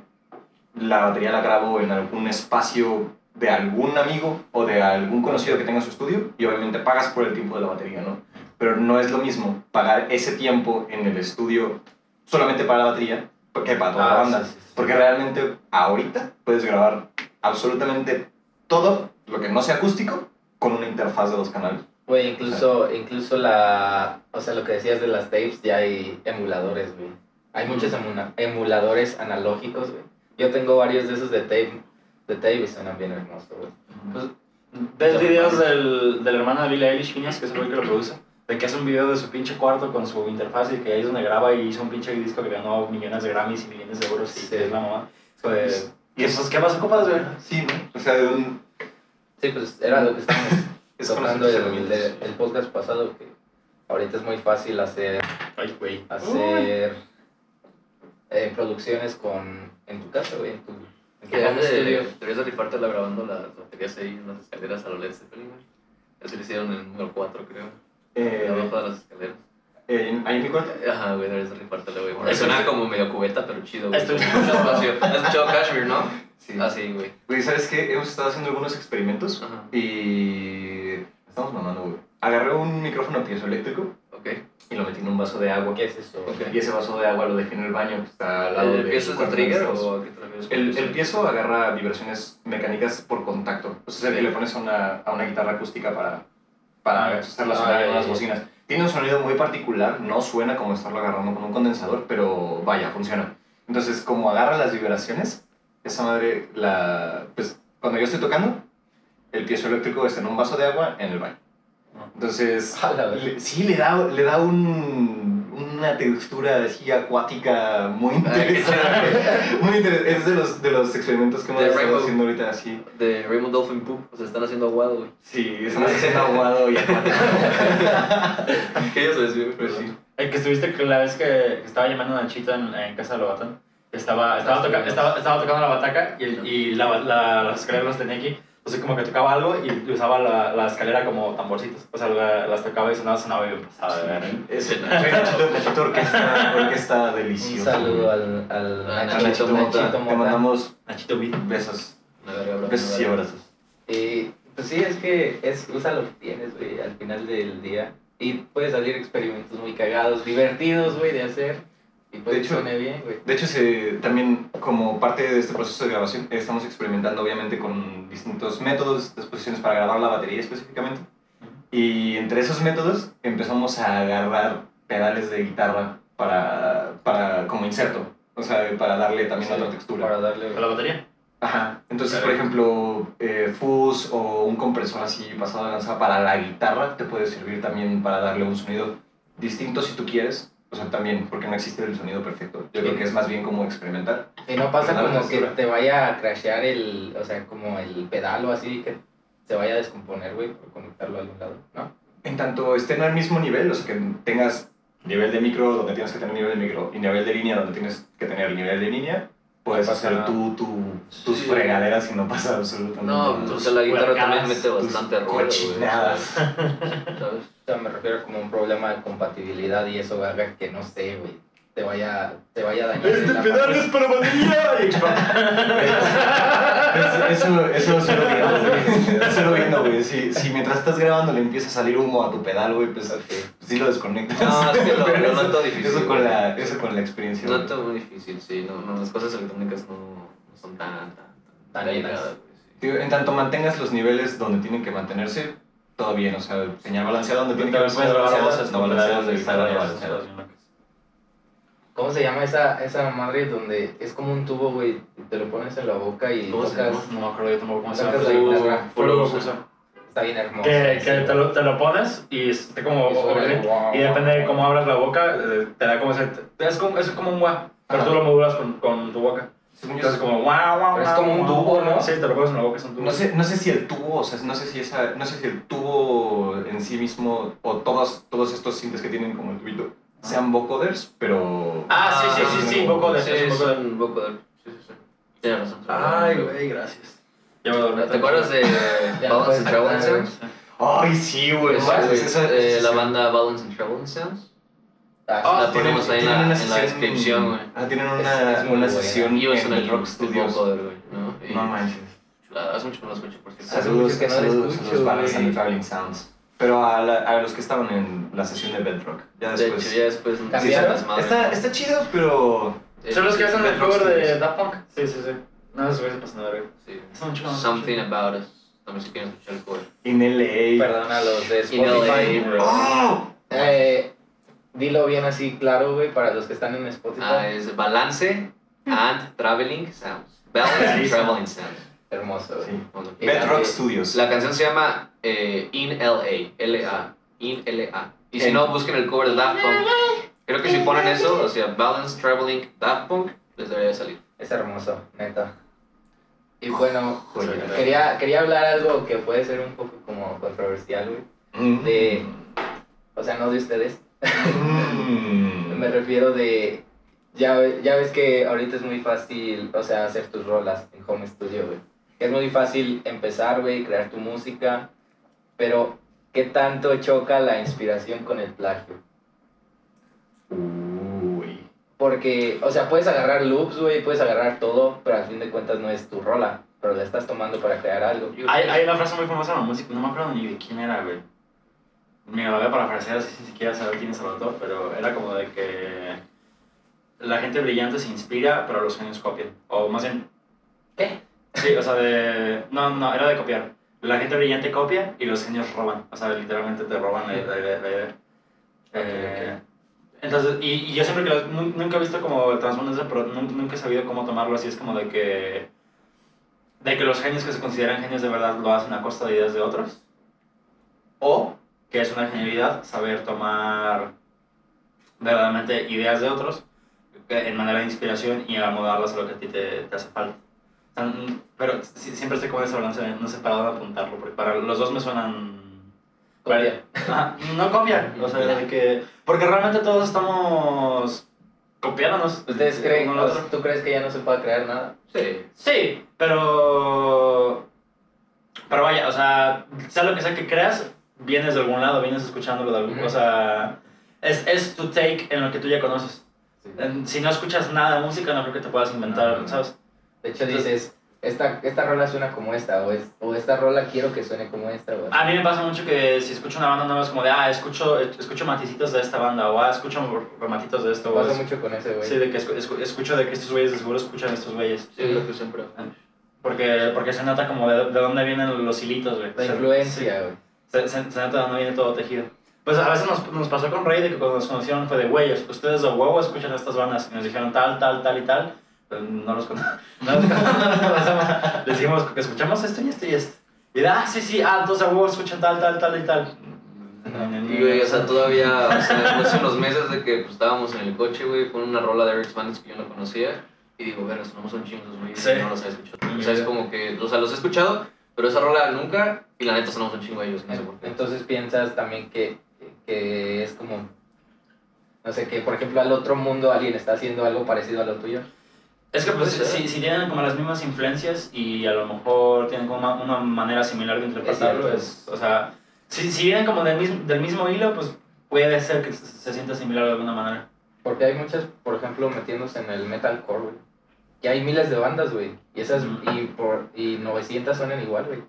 la batería la grabo en algún espacio de algún amigo o de algún conocido que tenga su estudio y obviamente pagas por el tiempo de la batería, ¿no? Pero no es lo mismo pagar ese tiempo en el estudio solamente para la batería que para toda la Ah, banda. sí, sí, sí. Porque realmente ahorita puedes grabar absolutamente todo lo que no sea acústico con una interfaz de dos canales. Güey, incluso, incluso la... O sea, lo que decías de las tapes, ya hay emuladores, güey. Hay muchos emula- emuladores analógicos, güey. Yo tengo varios de esos de tape, de tape y suenan bien hermosos, güey. Pues, ¿Ves videos del, del hermano de Billie Eilish, Phineas, que es el güey que lo produce? De que hace un video de su pinche cuarto con su interfaz y que ahí es donde graba y hizo un pinche disco que ganó millones de Grammys y millones de euros y Sí. que es la mamá. Pues, Y eso pues, ¿qué más ocupas, güey? Sí, ¿no? O sea, de un... Sí, pues era lo que estábamos Es tocando el, el, el podcast pasado, que ahorita es muy fácil hacer, Ay, güey. hacer eh, producciones con, en tu casa, güey, en tu, en tu Deberías home de, studio. deberías de rifártela grabando las baterías ahí en las escaleras a lo Led Zeppelin, güey. Eso lo hicieron en el número 4, creo. Eh, abajo de las escaleras. eh, ahí en mi cuarto. Ajá, güey, deberías de rifártela, güey. Bueno, Suena como medio cubeta, pero chido, güey. Esto es- Mucho espacio. ¿Has escuchado Kashmir, no? Sí. Ah, sí, güey. Güey, ¿sabes qué? Hemos estado haciendo algunos experimentos Ajá. y... Estamos mamando, güey. Agarré un micrófono piezoeléctrico un vaso de agua. ¿Qué es eso? Ok. Y ese vaso de agua lo dejé en el baño que está al lado ¿El de piezo es de trigger o qué te El, el piezo agarra vibraciones mecánicas por contacto. O sea, es el que le pones a una, a una guitarra acústica para, para Ah, ah, ya, en ya, las bocinas. Tiene un sonido muy particular, no suena como estarlo agarrando con un condensador, pero vaya, funciona. Entonces, como agarra las vibraciones, esa madre, la, pues, cuando yo estoy tocando, el piezo eléctrico está en un vaso de agua en el baño. Entonces, le- sí, le da, le da un, una textura así acuática muy interesante. muy interesante. Es de los, de los experimentos que hemos estado haciendo ahorita, así. De Rainbow Dolphin Poop. O sea, están haciendo aguado, güey. Sí, estamos haciendo aguado y acuático. ¿Qué es eso, güey? Pues sí. El que estuviste que la vez que, que estaba llamando a Nachito en, en casa de Lobatón. Estaba, estaba, toca- estaba, estaba tocando la bataca y, el- y la, la, las escaleras las tenía aquí. Entonces como que tocaba algo y usaba la, la escalera como tamborcitos. O sea, la- las tocaba y sonaba, sonaba bien pasada de ver. Es, Sí, Nachito, Nachito Orquesta, orquesta Un deliciosa. saludo al, al A Nachito, Nachito Mota. Nachito Te Mota. mandamos Nachito Beat. besos. Verga, Besos y abrazos. Y pues sí, es que es, usa lo que tienes, güey, al final del día. Y puede salir experimentos muy cagados, divertidos, güey, de hacer. Pues De hecho- suene bien, güey. De hecho, se, también como parte de este proceso de grabación, estamos experimentando obviamente con distintos métodos, disposiciones para grabar la batería específicamente. Y entre esos métodos empezamos a agarrar pedales de guitarra para, para como inserto, o sea, para darle también Sí, otra textura. Para darle... ¿Con la batería? Ajá. Entonces, Claro. por ejemplo, eh, fuzz o un compresor así pasado de lanza para la guitarra te puede servir también para darle un sonido distinto si tú quieres. O sea, también, porque no existe el sonido perfecto. Yo creo que es más bien como experimentar. Y no pasa como que te vaya a crashear el, o sea, como el pedal o así, que se vaya a descomponer, güey, por conectarlo a algún lado, ¿no? En tanto estén al mismo nivel, o sea, que tengas nivel de micro donde tienes que tener nivel de micro y nivel de línea donde tienes que tener nivel de línea, puedes No hacer tú, tú, tus Sí. fregaderas y no pasa absolutamente No, nada. pues la guitarra también mete bastante ruido, cochinadas. ¿Sabes? O sea, me refiero como un problema de compatibilidad y eso haga que, no sé, güey, te vaya, te vaya a dañar. la parte- para batería! Explota. eso, eso suelo viendo, güey. Suelo viendo, güey. Si, si mientras estás grabando le empieza a salir humo a tu pedal, güey, pues Ok. sí lo desconectas. No, es que lo- lo eso- noto difícil, Eso con la, eso con la experiencia. No güey. está muy difícil, sí. No, no, las cosas electrónicas no, no son tan, tan, Tan güey, sí. En tanto mantengas los niveles donde tienen que mantenerse, todo bien. O sea, señal balanceada donde tiene que haber Puedes señal grabar balanceada, voces no con balanceada pedales donde de está guitarra y no esas balanceada. cosas bien locas. ¿Cómo se llama esa, esa madre donde es como un tubo, güey, te lo pones en la boca y ¿Cómo se tocas? llama? No me acuerdo yo tampoco cómo se llama. Está bien hermoso. Que, que sí. te, lo, te lo pones y está como Y depende de cómo abras la boca, eh, te da como ese. te- Es como, es como un guau, pero Ajá. tú lo modulas con, con tu boca. Según yo, Entonces, como guau, guau, Pero es como un tubo. ¿no? Sí, te lo pones en la boca, es un tubo. No sé, no sé si el tubo, o sea, no sé si esa, no sé si el tubo en sí mismo o todos, todos estos cintas que tienen como el tubito sean vocoders, pero Ah, sí, sí, sí, sí, vocoder, Sí, es un es vocoder. Sí, sí, sí. Tienes razón. Ay, güey, gracias. Ya dormir. ¿Te acuerdas de Balance and cantar, Sounds? Ay, sí, güey. Esa- la banda Balance and Sounds. Ah, Ah, La ponemos ahí en la, en la sesión- descripción, güey. Ah, tienen una, una sesión en el Rock Studios. güey. ¿no? No manches. chulada. Hace mucho que no lo escucho, por cierto. Hace Saludos, mucho que no escucho, güey. Traveling Sounds. Pero a, la- a los que estaban en la sesión de Bedrock. Ya De después. hecho, ya después... ¿Cambiaron? las madres, está, está chido, pero. ¿Son los que hacen el cover de. Daft Punk? Sí, sí, sí. No, esos güeyes se pasan de verga. Sí. Something About Us. También si quieren escuchar el cover. En LA. Perdona a los de In LA, Spotify. bro. ¡Oh! Eh, dilo bien así, claro, güey, para los que están en Spotify. Ah, es Balance and Traveling Sounds. Balance and. Traveling Sounds. Hermoso, güey. Sí. Bedrock Studios. La canción se llama eh, In LA, L-A, In L-A. Y si no, busquen el cover de Daft Punk. Creo que si ponen eso, o sea, Balance, Traveling, Daft Punk, les debería de salir. Es hermoso, neta. Y bueno, quería, quería hablar algo que puede ser un poco como controversial, güey. Mm. de- O sea, no de ustedes. Mm. Me refiero de... Ya, ya ves que ahorita es muy fácil, o sea, hacer tus rolas en home studio, güey. Es muy fácil empezar, güey, crear tu música, pero ¿qué tanto choca la inspiración con el plagio? Uy. Porque, o sea, puedes agarrar loops, güey, puedes agarrar todo, pero al fin de cuentas no es tu rola, pero la estás tomando para crear algo. Hay, hay una frase muy famosa en la música, no me acuerdo ni de quién era, güey. Me la voy a parafrasear así sin siquiera saber quién es el autor, pero era como de que la gente brillante se inspira, pero los genios copian. O más bien, ¿Qué? sí, o sea, de... No, no, era de copiar. La gente brillante copia y los genios roban. O sea, literalmente te roban la, idea. Eh, entonces, y, y yo siempre que lo- nun- nunca he visto como el eso, pero nun- nunca he sabido cómo tomarlo así. Es como de que, de que los genios que se consideran genios de verdad lo hacen a costa de ideas de otros. O que es una genialidad saber tomar verdaderamente ideas de otros en manera de inspiración y acomodarlas a lo que a ti te, te hace falta. Pero siempre estoy con ese balance, de no sé para dónde apuntarlo, porque para los dos me suenan... Copia. No copian, o sea, de que... Porque realmente todos estamos copiándonos. ¿Ustedes creen, otro. tú crees que ya no se puede crear nada? Sí. Sí, pero... Pero vaya, o sea, sea lo que sea que creas, vienes de algún lado, vienes escuchándolo de algún... Ujú. O sea, es, es tu take en lo que tú ya conoces. En- Si no escuchas nada de música, no creo que te puedas inventar, Ajá. ¿sabes? De hecho dices, esta, esta rola suena como esta, o, es, o esta rola quiero que suene como esta, güey. A mí me pasa mucho que si escucho una banda nueva es como de, ah, escucho, escucho maticitos de esta banda, o ah, escucho rematitos de esto, o Pasa es- mucho con ese, güey. Sí, de que escu- escu- escucho de que estos güeyes de seguro escuchan estos güeyes. Sí, creo que siempre. Porque, porque se nota como de, de dónde vienen los hilitos, güey. La Se- influencia, güey. Se, se, se nota de dónde viene todo tejido. Pues a veces nos, nos pasó con Rey de que cuando nos conocieron fue de güeyes, ustedes de huevo escuchan estas bandas y nos dijeron tal, tal, tal y tal, pero no los conocemos. No. Les dijimos que escuchamos esto y esto y esto. Y de, ah, sí, sí, ah, entonces a huevo escuchan tal, tal, tal y tal. Y, güey, o sea, todavía, o sea, hace unos meses de que pues, estábamos en el coche, güey, con una rola de Eric Spanish que yo no conocía. Y digo, verga, sonamos un chingo, güey, Sí. no los he escuchado. O sea, es como que, o sea, los he escuchado, pero esa rola nunca, y la neta sonamos un chingo ellos, no sé por qué. Entonces piensas también que, que es como, no sé, que por ejemplo al otro mundo alguien está haciendo algo parecido a lo tuyo. Es que pues si, si tienen como las mismas influencias y a lo mejor tienen como una, una manera similar de interpretarlo, es, o sea, si, si vienen como del mismo, del mismo hilo, pues puede ser que se, se sienta similar de alguna manera. Porque hay muchas, por ejemplo, metiéndose en el metalcore, güey. Y hay miles de bandas, güey. Y esas, y, por, y 900 suenan igual, güey.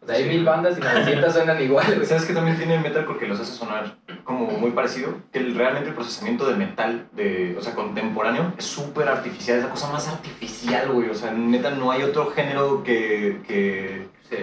O sea, hay Sí. mil bandas y 900 suenan igual, güey. ¿Sabes que también tiene metal porque los hace sonar como muy parecido? Que el- realmente el procesamiento de metal, de, o sea, contemporáneo, es súper artificial, es la cosa más artificial, güey. O sea, en metal no hay otro género que, que, Sí.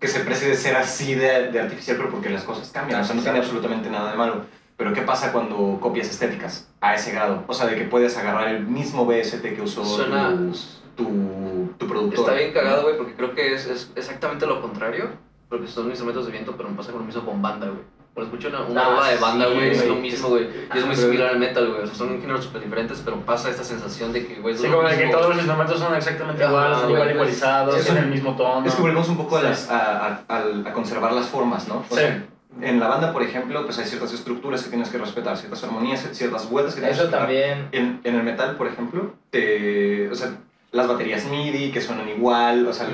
que se precie de ser así de, de artificial, pero porque las cosas cambian. O sea, no tiene absolutamente nada de malo. Pero ¿qué pasa cuando copias estéticas a ese grado? O sea, de que puedes agarrar el mismo BST que usó Suena- tus- tu, tu productor. Está bien cagado, güey, porque creo que es, es exactamente lo contrario, porque son instrumentos de viento, pero me pasa con lo mismo con banda, güey. Cuando escucho una, una Ah, rola de banda, sí, güey, es güey. lo mismo, güey. Y es muy Ah, similar al metal, güey. O sea, son géneros súper diferentes, pero pasa esta sensación de que, güey, es Sí, como de que todos los instrumentos son exactamente Ajá, iguales, güey, igual igualizados, es tienen el mismo tono. Es que volvemos un poco a, Sí. las, a, a- a conservar las formas, ¿no? O Sí. sea, en la banda, por ejemplo, pues hay ciertas estructuras que tienes que respetar, ciertas armonías, ciertas vueltas que tienes Eso que respetar. también. En, en el metal, por ejemplo, te, o sea, las baterías MIDI que suenan igual, o sea,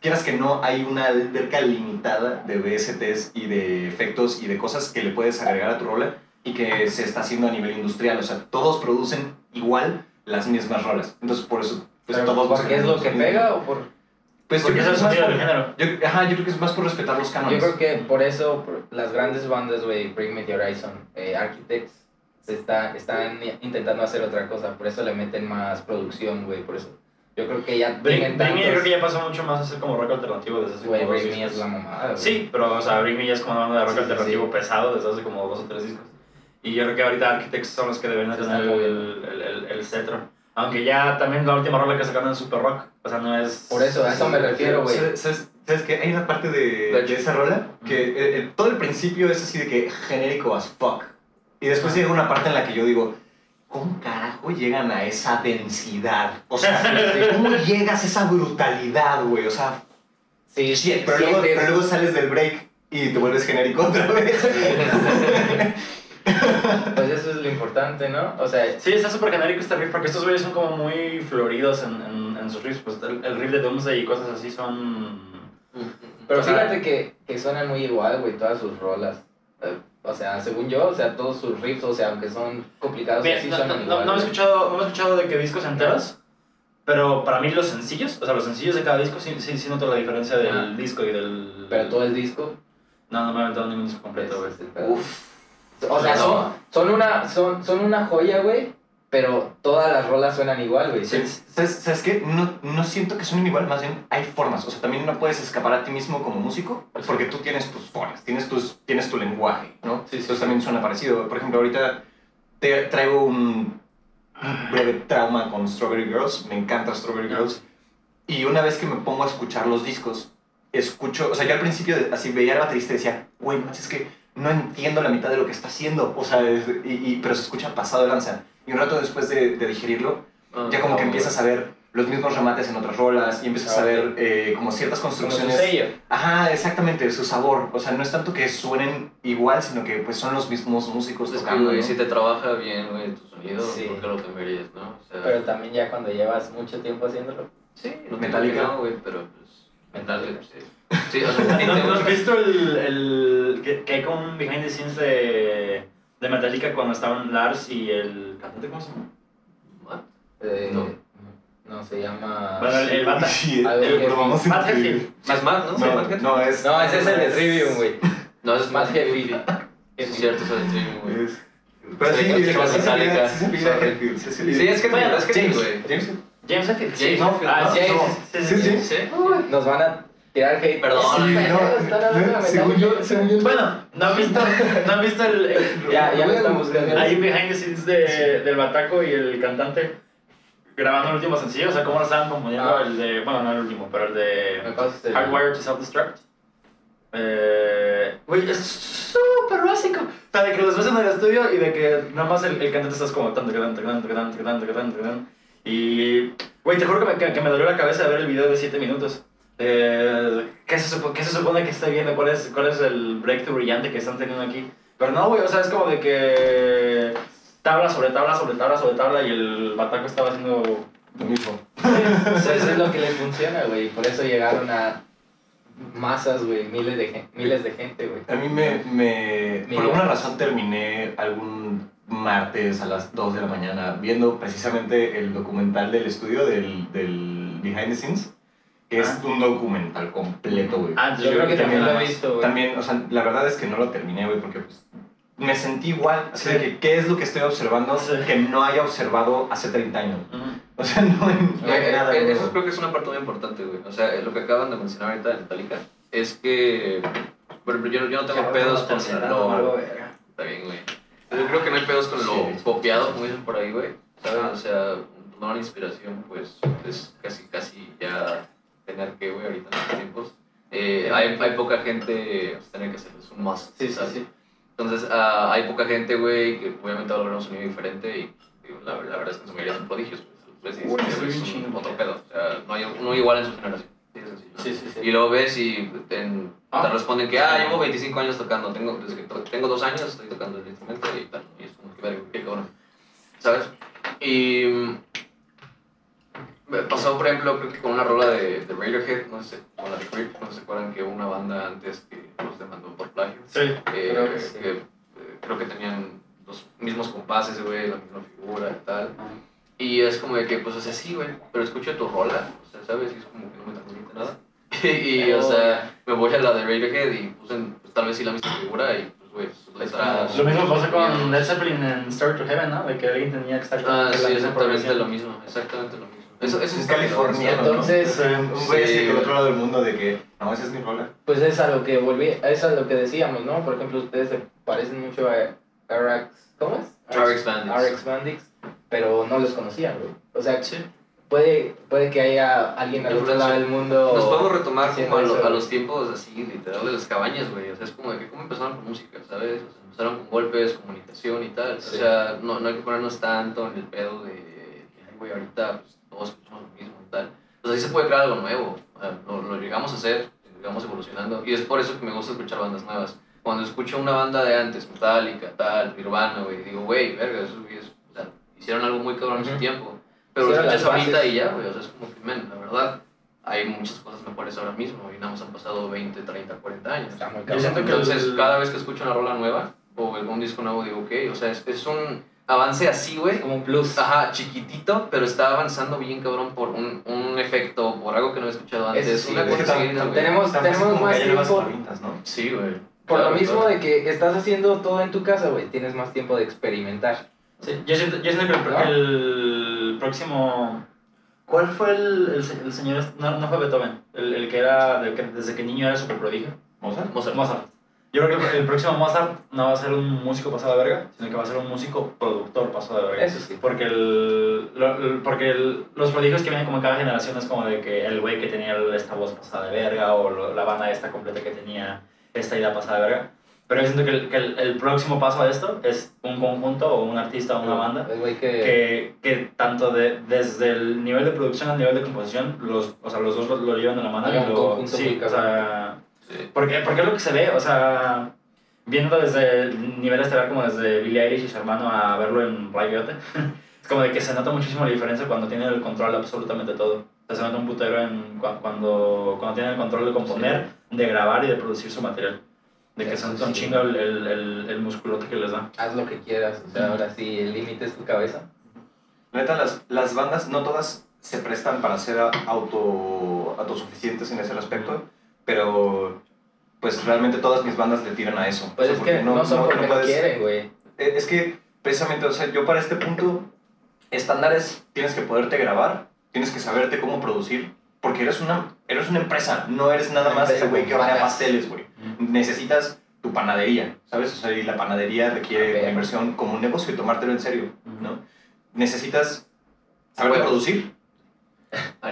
quieras que no, hay una alberca limitada de VSTs y de efectos y de cosas que le puedes agregar a tu rola y que se está haciendo a nivel industrial, o sea, todos producen igual las mismas rolas. Entonces, por eso, pues Pero todos ¿Por qué es lo que pega o por...? Pues Porque yo creo el que es por- género. yo, ajá, yo creo que es más por respetar los Yo cánones. creo que por eso por- las grandes bandas, güey, Bring Me The Horizon, eh, Architects, se está, están intentando hacer otra cosa, por eso le meten más producción, güey, por eso. Yo creo que ya Bring, Bring Me yo creo que ya pasó mucho más a ser como rock alternativo desde hace Güey, como dos Bring Me discos. es la mamada, güey. Sí, pero o sea, Bring Me ya es como una banda de rock Sí, alternativo sí. pesado desde hace como dos o tres discos. Y yo creo que ahorita Architects son los que deberían Se tener el, el, el, el cetro. Aunque ya también la última rola que sacaron es super rock. O sea, no es. Por eso, a eso me refiero, güey. ¿Sabes, sabes, sabes qué? Hay una parte de, De esa rola que eh, eh, todo el principio es así de que genérico as fuck. Y después llega una parte en la que yo digo, ¿cómo carajo llegan a esa densidad? O sea, ¿cómo llegas a esa brutalidad, güey? O sea, Sí, shit, pero, luego, pero luego sales del break y te vuelves genérico otra vez. Pues eso es lo importante, ¿no? O sea, Sí, está súper genérico este riff porque estos güeyes son como muy floridos en, en, en sus riffs. Pues el, el riff de Doomsday y cosas así son. pero O sea- fíjate que, que suenan muy igual, güey, todas sus rolas. Eh, O sea, según yo, o sea, todos sus riffs, o sea, aunque son complicados, Bien, sí no, suenan no, igual. no, no he escuchado, no he escuchado de que discos enteros, pero para mí los sencillos, o sea, los sencillos de cada disco sí, sí, sí noto la diferencia del Ah. disco y del... Pero todo el disco, No, no me he aventado ningún disco completo, güey. es el pedo. O sea, son, son, una, son, son una joya, güey, pero todas las rolas suenan igual, güey. ¿Sabes, sabes- qué? No, no siento que suenen igual, más bien hay formas. O sea, también no puedes escapar a ti mismo como músico, porque tú tienes tus formas, tienes, tus, tienes tu lenguaje, ¿no? Sí, sí, Entonces también suena parecido. Por ejemplo, ahorita te traigo un, breve trauma con Strawberry Girls. Me encanta Strawberry. Girls. Y una vez que me pongo a escuchar los discos, escucho, o sea, yo al principio así veía y decía, güey, es que no entiendo la mitad de lo que está haciendo. O sea, es- y, y- pero se escucha pasado de lanza. Y un rato después de, de digerirlo, Ah, ya como que empiezas a ver los mismos remates en otras rolas y empiezas a Ah, ver eh, como ciertas Como su construcciones. sello. Ajá, exactamente, su sabor. O sea, no es tanto que suenen igual, sino que pues son los mismos músicos Pues es que, tocando. güey, ¿no? si te trabaja bien, güey, tu sonido, Sí. ¿por qué lo cambiarías, no? O sea, Pero también ya cuando llevas mucho tiempo haciéndolo. sí, no Metallica. No, güey, pero pues... Metallica. Metallica, sí. Sí, o sea, ¿No, te ¿no has visto el, el que, que hay como un behind the scenes de, de Metallica cuando estaban Lars y el cantante, ¿cómo se llama? What? Eh, No. no. se llama... Bueno, el, el Matt. Sí, es Matt, ¿no? Sí, No, es. No, ese es el de Trivium, güey. No, es Más Matt heavy. Es cierto, es el de Trivium, güey. es- Pero sí, Sí, sí, sí, sí, con sí, Metallica. sí, sí, sí, Sorry. Hetfield, sí, sí, Sí, es que es que James, güey. James. James Hetfield. James ah, sí, James. sí, sí, Sí, sí. sí. ¿Sí? Nos van a tirar hate. Perdón. Sí, Sí, tirar hate. Perdón. Sí, no, según yo, según yo. Bueno, no han visto, no han visto el. ya, ya lo estamos. Ahí behind the scenes de, del Bataco y el cantante grabando el último sencillo, o sea, ¿cómo lo estaban componiendo? Ah. El de, bueno, no el último, pero el de este Hardwired to Self-Destruct. Eh, güey, es súper básico. O sea, de que los ves en el estudio y de que nada más el, el cantante estás como tanto, tanto, tanto, tanto, tanto, tanto. Y, güey, te juro que me, que, me dolió la cabeza de ver el video de 7 minutos. Eh, ¿qué, se supo- ¿Qué se supone que está viendo? ¿Cuál es, ¿Cuál es el breakthrough brillante que están teniendo aquí? Pero no, güey, o sea, es como de que tabla sobre tabla sobre tabla sobre tabla y el bataco estaba haciendo... Lo mismo. Eso es lo que les funciona, güey. Por eso llegaron a masas, güey. Miles de, miles de gente, güey. A mí me, me por alguna razón terminé algún martes a las 2 de la mañana viendo precisamente el documental del estudio del, del Behind the Scenes, que es Ah. un documental completo, güey. Ah, Yo creo que también lo he visto, güey. También, o sea, la verdad es que no lo terminé, güey, porque pues, me sentí igual. Así de que, ¿qué es lo que estoy observando Sí. que no haya observado hace 30 años? O sea, no hay, no hay Eh, nada eh. Eso creo que es una parte muy importante, güey. O sea, lo que acaban de mencionar ahorita de Metallica es que, por ejemplo, yo, yo no tengo pedos con lo... Está bien, güey. Yo creo que no hay pedos con lo Sí. copiado, como dicen por ahí, güey. ¿Sabes? O sea, tomar una inspiración, pues, es casi, casi ya tener que, güey, ahorita en estos tiempos. Eh, hay, hay poca gente, pues, tener que hacerles un must, Sí, sí, ¿sabes? sí. Entonces, ah, hay poca gente, güey, que obviamente va a lograr un sonido diferente y digo, la, la verdad es que en su mayoría son prodigios, pues. Y Uy, "Este soy güey un es un chingo". otro pedo. O sea, no hay uno igual en su generación. Sí, es. Sí, sí, sí. Y luego ves y Ah. te responden que, ah, llevo 25 años tocando, tengo, desde que to- tengo dos años estoy tocando el instrumento y tal. Y es como que, qué cabrón. ¿Sabes? Y me pasó, por ejemplo, creo que con una rola de, de Radiohead, no sé, con la de Creep, no se acuerdan que hubo una banda antes que los demandó por plagio. Sí. Eh, Creo que sí. que, eh, creo que tenían los mismos compases, güey, la misma figura y tal. Y es como de que, pues, o sea, sí, güey, pero escucho tu rola, o sea, ¿sabes? Y es como que no me transmite nada. y, o sea, me voy a la de Radiohead y puse, pues, tal vez sí la misma figura y, pues, güey, sus letras... Lo mismo pasó con Led Zeppelin en Star to Heaven, ¿no? De que alguien tenía que estar Ah, la sí, exactamente lo mismo, exactamente lo mismo. Eso, eso es ¿no? Entonces. Un güey así Sí, que del otro lado del mundo de que, no, esa es mi rola. Pues es a lo que volví, es a lo que decíamos, ¿no? Por ejemplo, ustedes se parecen mucho a RX, ¿cómo es? RX Bandits. RX Bandits. pero no los conocían, güey. O sea, Sí. puede, puede que haya alguien al otro lado del mundo. Nos podemos retomar como a, lo- a los tiempos así, literal, de las cabañas, güey. O sea, es como de que cómo empezaron con música, ¿sabes? O sea, empezaron con golpes, comunicación y tal. Sí. O sea, no, no hay que ponernos tanto en el pedo de ay, güey, ahorita pues, todos escuchamos lo mismo y tal. Sea, sí se puede crear algo nuevo. O sea, lo, lo llegamos a hacer, llegamos evolucionando. Y es por eso que me gusta escuchar bandas nuevas. Cuando escucho una banda de antes, Metallica, tal, Nirvana, güey, digo, güey, verga, esos güeyes, o sea, hicieron algo muy cabrón en su tiempo. Pero lo Hicieron escuchas ahorita y ya, güey, o sea, es como que, men, la verdad, hay muchas cosas mejores ahora mismo y nada más han pasado 20, 30, 40 años. Está muy Yo siento que Entonces, el- cada vez que escucho una rola nueva o algún disco nuevo, digo, ok, o sea, es, es un avance así, güey. como un plus. Ajá, chiquitito, pero está avanzando bien, cabrón, por un, un efecto, por algo que no he escuchado antes. Sí, una cosa Es seguida. Tenemos- es tenemos más tiempo. herramientas, ¿no? Sí, güey. Por Claro, lo mismo claro. de que estás haciendo todo en tu casa, güey, tienes más tiempo de experimentar. Sí, yo siento, yo siento que el, el próximo... ¿Cuál fue el, el, se- el señor? No, no fue Beethoven, el, el que era, del que desde que niño era super prodigio. ¿Mozart? Mozart. Mozart. Yo creo que el, próximo Mozart no va a ser un músico pasado de verga, sino que va a ser un músico productor pasado de verga. Eso sí. Porque, el, lo- el- porque el- los prodigios que vienen como en cada generación es como de que el güey que tenía esta voz pasada de verga o lo- la banda esta completa que tenía esta idea pasada de verga. Pero yo siento que, el, que el, el próximo paso a esto es un conjunto o un artista o una banda El güey que... que, que tanto de, desde el nivel de producción al nivel de composición, los, o sea, los dos lo, lo llevan de la mano. Y lo, sí, o sea, Sí. porque, porque es lo que se ve, o sea, viendo desde el nivel estelar como desde Billie Eilish y su hermano a verlo en Rayote, es como de que se nota muchísimo la diferencia cuando tienen el control de absolutamente todo. O sea, se nota un putero en cua- cuando, cuando tienen el control de componer, de grabar y de producir su material. De que se nota un sí. chingo el, el, el, el musculote que les da. Haz lo que quieras, o sea, ahora sí, el límite es tu cabeza. Neta, las, las bandas no todas se prestan para ser auto, autosuficientes en ese aspecto, pero pues realmente todas mis bandas le tiran a eso. Pues O sea, es que no, son porque no, puedes- quieren, güey. Eh, Es que precisamente, o sea, yo para este punto, estándares, tienes que poderte grabar, tienes que saberte cómo producir, porque eres una, eres una empresa, no eres nada Una más el güey con que hornea pasteles, güey. Necesitas tu panadería, ¿sabes? O sea, y la panadería requiere una inversión como un negocio y tomártelo en serio, ¿no? Necesitas saber producir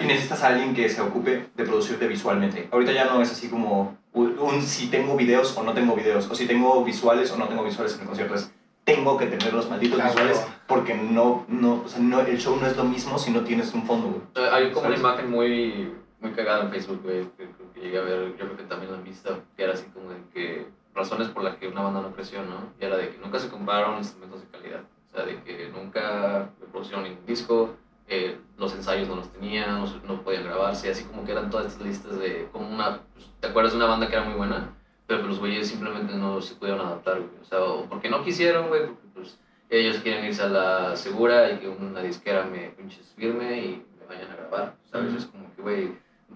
y necesitas a alguien que se ocupe de producirte visualmente. Ahorita ya no es así como un, un si tengo videos o no tengo videos, o si tengo visuales o no tengo visuales en el concierto. Es tengo que tener los malditos Claro. visuales porque no, no, o sea, no, el show no es lo mismo si no tienes un fondo, güey. Eh, Hay como una ¿Sabes? imagen muy, muy cagada en Facebook, güey, que creo que llegué a ver, yo creo que también la han visto, que era así como de que razones por las que una banda no creció, ¿no? Y era de que nunca se compraron instrumentos de calidad, o sea, de que nunca producieron ningún disco, eh, los ensayos no los tenían, no, no podían grabarse, así como que eran todas estas listas de, como una, pues, ¿te acuerdas de una banda que era muy buena? Pero pues los güeyes simplemente no se pudieron adaptar, güey, o sea, o porque no quisieron, güey, porque pues ellos quieren irse a la segura y que una disquera me pinches firme y me vayan a grabar, ¿sabes? Es como que, güey,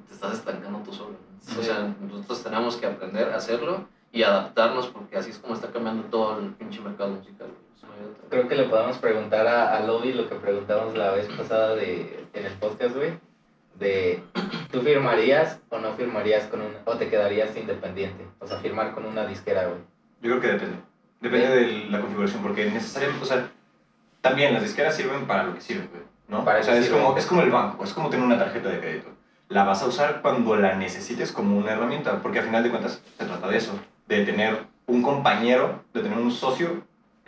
te estás estancando tú solo. ¿no? O Sí. sea, nosotros tenemos que aprender a hacerlo y adaptarnos porque así es como está cambiando todo el pinche mercado musical. Creo que le podemos preguntar a, a Lobby lo que preguntamos la vez pasada de, en el podcast, güey. De, ¿tú firmarías o no firmarías con un, o te quedarías independiente? O sea, firmar con una disquera, güey. Yo creo que depende. Depende de la configuración, porque necesariamente, o sea, también las disqueras sirven para lo que sirven, güey, ¿no? Para o sea, es sirven. como, es como el banco, es como tener una tarjeta de crédito. La vas a usar cuando la necesites como una herramienta, porque al final de cuentas se trata de eso, de tener un compañero, de tener un socio,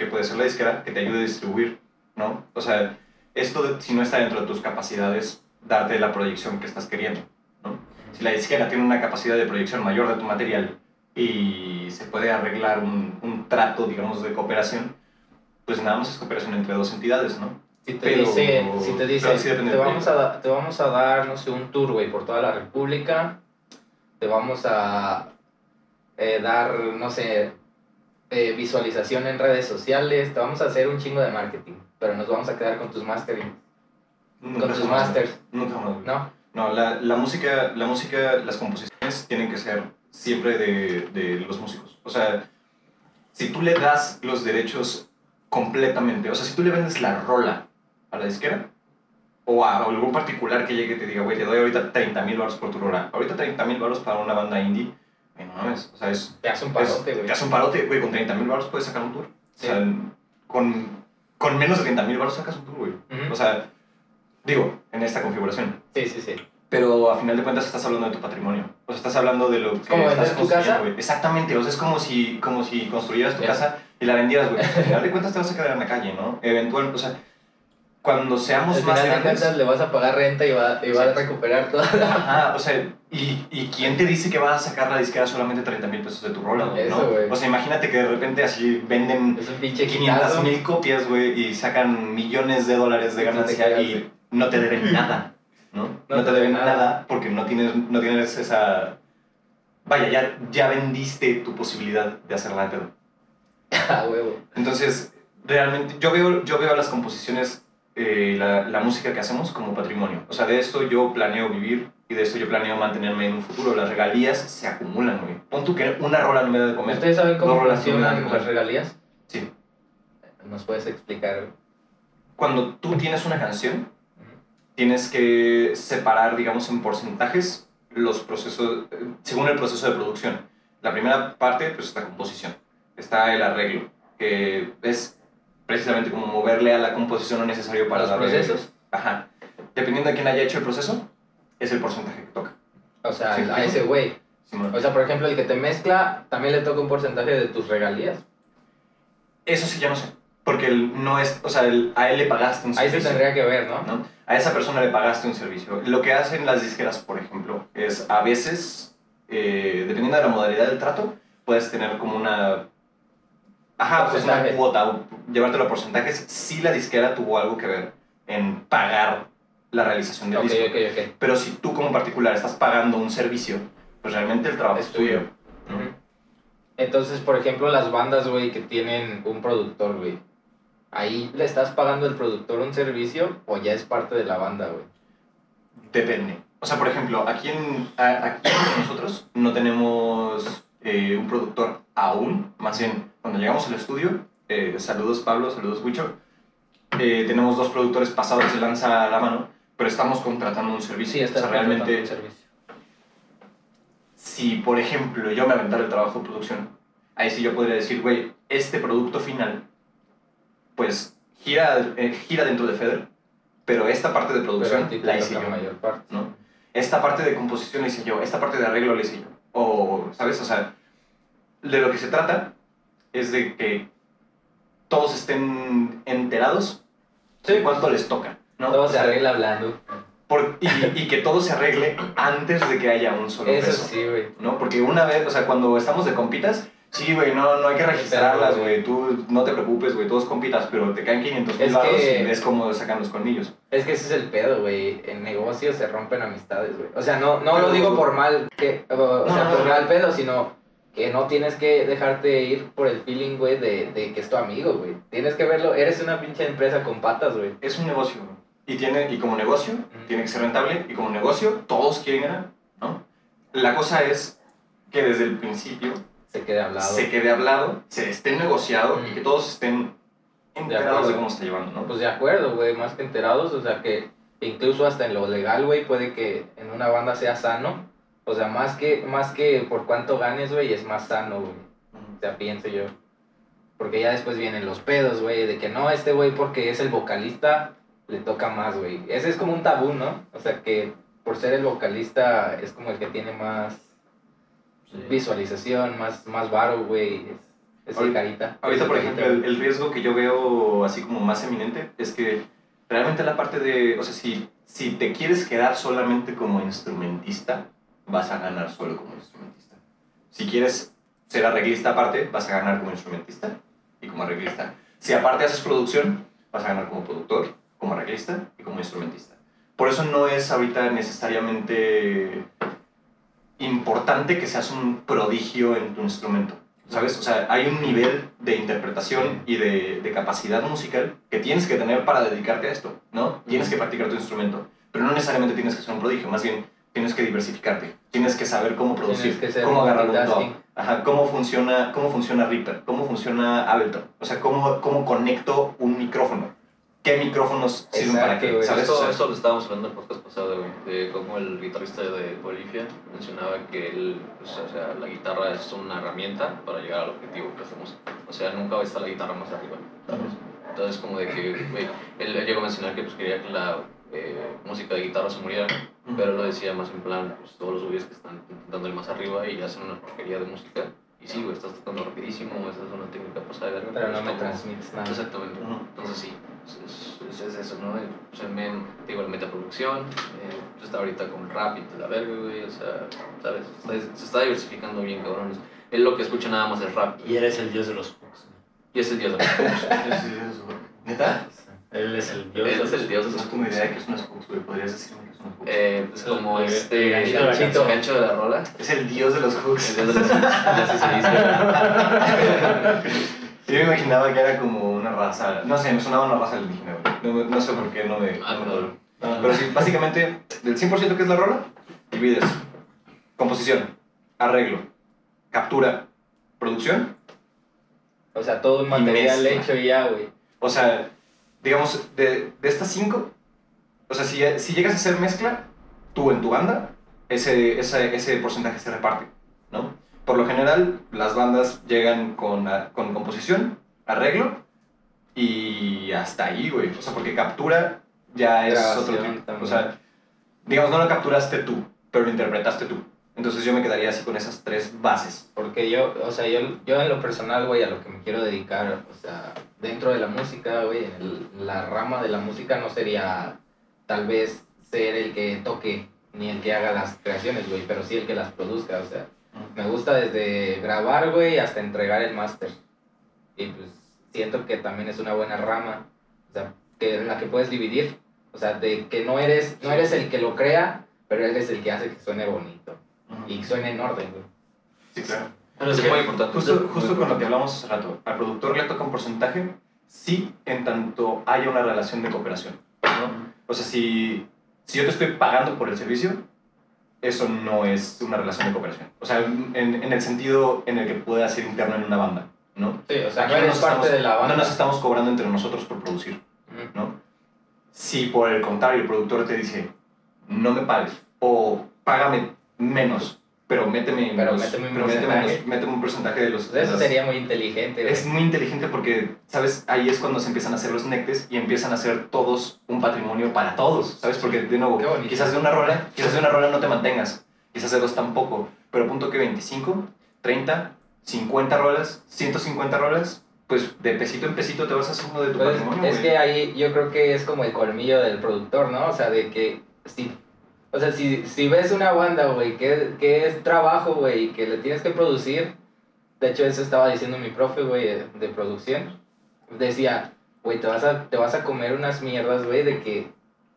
que puede ser la disquera, que te ayude a distribuir, ¿no? O sea, esto de- si no está dentro de tus capacidades, darte la proyección que estás queriendo, ¿no? Si la disquera tiene una capacidad de proyección mayor de tu material y se puede arreglar un, un trato, digamos, de cooperación, pues nada más es cooperación entre dos entidades, ¿no? Si te Pero- dice, si te dice, sí te vamos, a, da- te vamos a dar, no sé, un tour, güey, por toda la República, te vamos a eh, dar, no sé, eh, visualización en redes sociales, te vamos a hacer un chingo de marketing, pero nos vamos a quedar con tus mastering, Nunca con tus masters, Nunca. ¿no? No, la, la música, la música, las composiciones tienen que ser siempre de, de los músicos. O sea, si tú le das los derechos completamente, o sea, si tú le vendes la rola a la disquera, o a algún particular que llegue y te diga, güey, te doy ahorita 30 mil baros por tu rola, ahorita 30 mil baros para una banda indie, no mames, o sea, es, Te hace un parote, güey. te hace un parote, güey, con 30 mil baros puedes sacar un tour. Sí. O sea, con, con menos de 30 mil baros sacas un tour, güey. Ujú. O sea, digo, en esta configuración. Sí, sí, sí. Pero a final de cuentas estás hablando de tu patrimonio. O sea, estás hablando de lo que como estás tu construyendo, casa? güey. Exactamente. O sea, es como si, como si construyeras tu Ya. casa y la vendieras, güey. Al final de cuentas te vas a quedar en la calle, ¿no? Eventual, o sea, cuando seamos Al más final de grandes... cuentas le vas a pagar renta y va, y va a recuperar todo. Ajá, o sea, ¿y, ¿y quién te dice que vas a sacar la disquera solamente 30 mil pesos de tu rola, güey, ¿no? O sea, imagínate que de repente así venden Es un pinche 500 quitazo. mil copias, güey, y sacan millones de dólares de ganancia y no te deben nada, ¿no? No, No te te deben deben nada. nada. porque no tienes, no tienes esa... Vaya, ya, ya vendiste tu posibilidad de hacerla de pedo. Ah, huevo. Entonces, realmente, yo veo, yo veo las composiciones, eh, la, la música que hacemos como patrimonio. O sea, de esto yo planeo vivir y de esto yo planeo mantenerme en un futuro. Las regalías se acumulan, güey. Pon tú que una rola no me da de comer. ¿Ustedes saben cómo no funcionan las regalías? Sí. ¿Nos puedes explicar? Cuando tú tienes una canción, tienes que separar, digamos, en porcentajes los procesos, eh, según el proceso de producción. La primera parte, pues, es la composición. Está el arreglo, que es precisamente como moverle a la composición lo necesario para ¿Los darle- procesos? Ajá. Dependiendo de quién haya hecho el proceso, es el porcentaje que toca. O sea, Sí, a ese güey. O sea, por ejemplo, el que te mezcla también le toca un porcentaje de tus regalías. Eso sí ya no sé. Porque él no es, o sea, él- a él le pagaste un Ahí se servicio. tendría que ver, ¿no? ¿no? A esa persona le pagaste un servicio. Lo que hacen las disqueras, por ejemplo, es a veces, eh, dependiendo de la modalidad del trato, puedes tener como una... Ajá, pues una Porcentaje. cuota, o llevártelo a porcentajes, si la disquera tuvo algo que ver en pagar la realización del Ok, disco. ok, ok. Pero si tú como particular estás pagando un servicio, pues realmente el trabajo es, Es tuyo. tuyo. ¿no? Ujú. Entonces, por ejemplo, las bandas, güey, que tienen un productor, güey. Ahí le estás pagando al productor un servicio o ya es parte de la banda, güey. Depende. O sea, por ejemplo, aquí, en, aquí nosotros no tenemos eh, un productor aún. Más bien, cuando llegamos al estudio, eh, saludos Pablo, saludos Huicho, eh, tenemos dos productores pasados de lanza a la mano, pero estamos contratando un servicio. Sí, o estás sea, realmente, un servicio. si por ejemplo yo me aventara el trabajo de producción, ahí sí yo podría decir, güey, este producto final, pues gira, eh, gira dentro de FEDER, pero esta parte de producción la hice toca yo. la mayor parte. ¿no? Esta parte de composición la hice yo, esta parte de arreglo la hice yo. O, ¿sabes? O sea, de lo que se trata es de que todos estén enterados de cuánto les toca, ¿no? Todo O se arregla hablando. por- y, y que todo se arregle antes de que haya un solo Eso peso, sí, güey. ¿no? Porque una vez, o sea, cuando estamos de compitas, sí, güey, no, no hay que registrarlas, güey, tú no te preocupes, güey, todos compitas, pero te caen 500 mil que- y ves cómo sacan los colmillos. Es que ese es el pedo, güey. En negocios se rompen amistades, güey. O sea, no, no Pero- lo digo por mal, que, o, sea, no, por no. mal pedo, sino que no tienes que dejarte ir por el feeling, güey, de, de que es tu amigo, güey. Tienes que verlo, eres una pinche empresa con patas, güey. es un negocio güey. y tiene y como negocio tiene que ser rentable y como negocio todos quieren ganar no la cosa es que desde el principio Se quede hablado. se quede hablado se esté negociado y que todos estén enterados de, acuerdo. cómo está llevando no Pues de acuerdo, güey, más que enterados, o sea que incluso hasta en lo legal, güey, puede que en una banda sea sano. O sea, más que, más que por cuánto ganes, güey, es más sano, güey. O sea, pienso yo. Porque ya después vienen los pedos, güey, de que no, este güey porque es el vocalista, le toca más, güey. Ese es como un tabú, ¿no? O sea, que por ser el vocalista es como el que tiene más visualización, más, más varo, güey. Es, es el Ahorita- carita. ahorita por el ejemplo el, el riesgo que yo veo así como más eminente es que realmente la parte de o sea si si te quieres quedar solamente como instrumentista vas a ganar solo como instrumentista. Si quieres ser arreglista aparte vas a ganar como instrumentista y como arreglista. Si aparte haces producción vas a ganar como productor como arreglista y como instrumentista. Por eso no es ahorita necesariamente importante que seas un prodigio en tu instrumento ¿sabes? O sea, hay un nivel de interpretación y de, de capacidad musical que tienes que tener para dedicarte a esto, ¿no? Tienes que practicar tu instrumento, pero no necesariamente tienes que ser un prodigio, más bien tienes que diversificarte, tienes que saber cómo producir, cómo agarrar un top, ajá, cómo funciona, cómo funciona Reaper, cómo funciona Ableton, o sea, cómo, cómo conecto un micrófono, qué micrófonos sirven para qué. ¿sabes? O Esto, sea, esto lo estábamos hablando en el podcast pasado, güey, de cómo el guitarrista de Bolivia mencionaba que el, pues, o sea, la guitarra es una herramienta para llegar al objetivo que hacemos. O sea, nunca va a estar la guitarra más arriba, ¿sabes? Entonces, como de que, güey, él, él llegó a mencionar que pues, quería que la eh, música de guitarra se muriera, pero lo decía más en plan, pues todos los güeyes que están intentando ir más arriba y hacen una porquería de música. Y sí, güey, estás tocando rapidísimo, esta es una técnica pasada de verga. Pero no me transmites nada. Exactamente. Ujú. Entonces sí, es, es, es eso, ¿no? Eh, Pues el men, te digo, el metaproducción, eh, pues está ahorita con rap y toda la verga, güey, o sea, ¿sabes? Está- se está diversificando bien, cabrones. Él lo que escucha nada más es rap. Y eres el dios de los hooks. Y es el dios de los ¿Neta? Él es el dios Él de es el dios de No los tengo idea de que es una Hooks, güey. ¿Podrías decirme que es una Hooks? Eh, es como El- este. el El gancho, gancho de la rola. Es el dios de los El Hooks. dios de los así se dice. Yo me imaginaba que era como una raza. No sé, me sonaba una raza alienígena, güey. No, no sé por qué no me. Ah, no. Pero sí, básicamente, del 100% que es la rola, divides composición, arreglo, captura, producción. O sea, todo un material mezcla. hecho y ya, güey. O sea, digamos, de, de estas cinco, o sea, si, si llegas a hacer mezcla, tú en tu banda, ese, ese, ese porcentaje se reparte, ¿no? Por lo general, las bandas llegan con, con composición, arreglo y hasta ahí, güey. O sea, porque captura ya es otro tipo. O sea, digamos, no lo capturaste tú, pero lo interpretaste tú. Entonces yo me quedaría así con esas tres bases. Porque yo, o sea, yo, yo en lo personal, güey, a lo que me quiero dedicar, o sea, dentro de la música, güey, en la rama de la música no sería tal vez ser el que toque ni el que haga las creaciones, güey, pero sí el que las produzca, o sea, me gusta desde grabar, güey, hasta entregar el máster. Y pues siento que también es una buena rama, o sea, que en la que puedes dividir, o sea, de que no eres, no eres el que lo crea, pero eres el que hace que suene bonito y suene en orden, güey. Sí, claro. Pero Es muy importante. Justo, justo con lo que hablamos hace rato, al productor le toca un porcentaje, sí, en tanto haya una relación de cooperación. ¿no? O sea, si, si yo te estoy pagando por el servicio, eso no es una relación de cooperación. O sea, en, en el sentido en el que pueda ser interno en una banda, ¿no? Sí, o sea, Aquí no nos parte estamos- de la banda. No nos estamos cobrando entre nosotros por producir. ¿no? Si por el contrario el productor te dice, no me pagues, o págame menos, pero méteme, Pero los- méteme un pero méteme, porcentaje. los- méteme un porcentaje de los... Eso sería muy inteligente, güey. es muy inteligente porque, ¿sabes? Ahí es cuando se empiezan a hacer los nectes y empiezan a hacer todos un patrimonio para todos, ¿sabes? Porque, de nuevo, quizás de una rola, quizás de una rola no te mantengas, quizás de dos tampoco, pero punto que 25, 30, 50 rolas, 150 rolas, pues de pesito en pesito te vas haciendo de tu Pues, patrimonio, es güey. que ahí yo creo que es como el colmillo del productor, ¿no? O sea, de que si, o sea, si, si ves una banda, güey, que, que es trabajo, güey, que le tienes que producir, de hecho eso estaba diciendo mi profe, güey, de, de producción, decía, güey, te, vas a- te vas a comer unas mierdas, güey, de que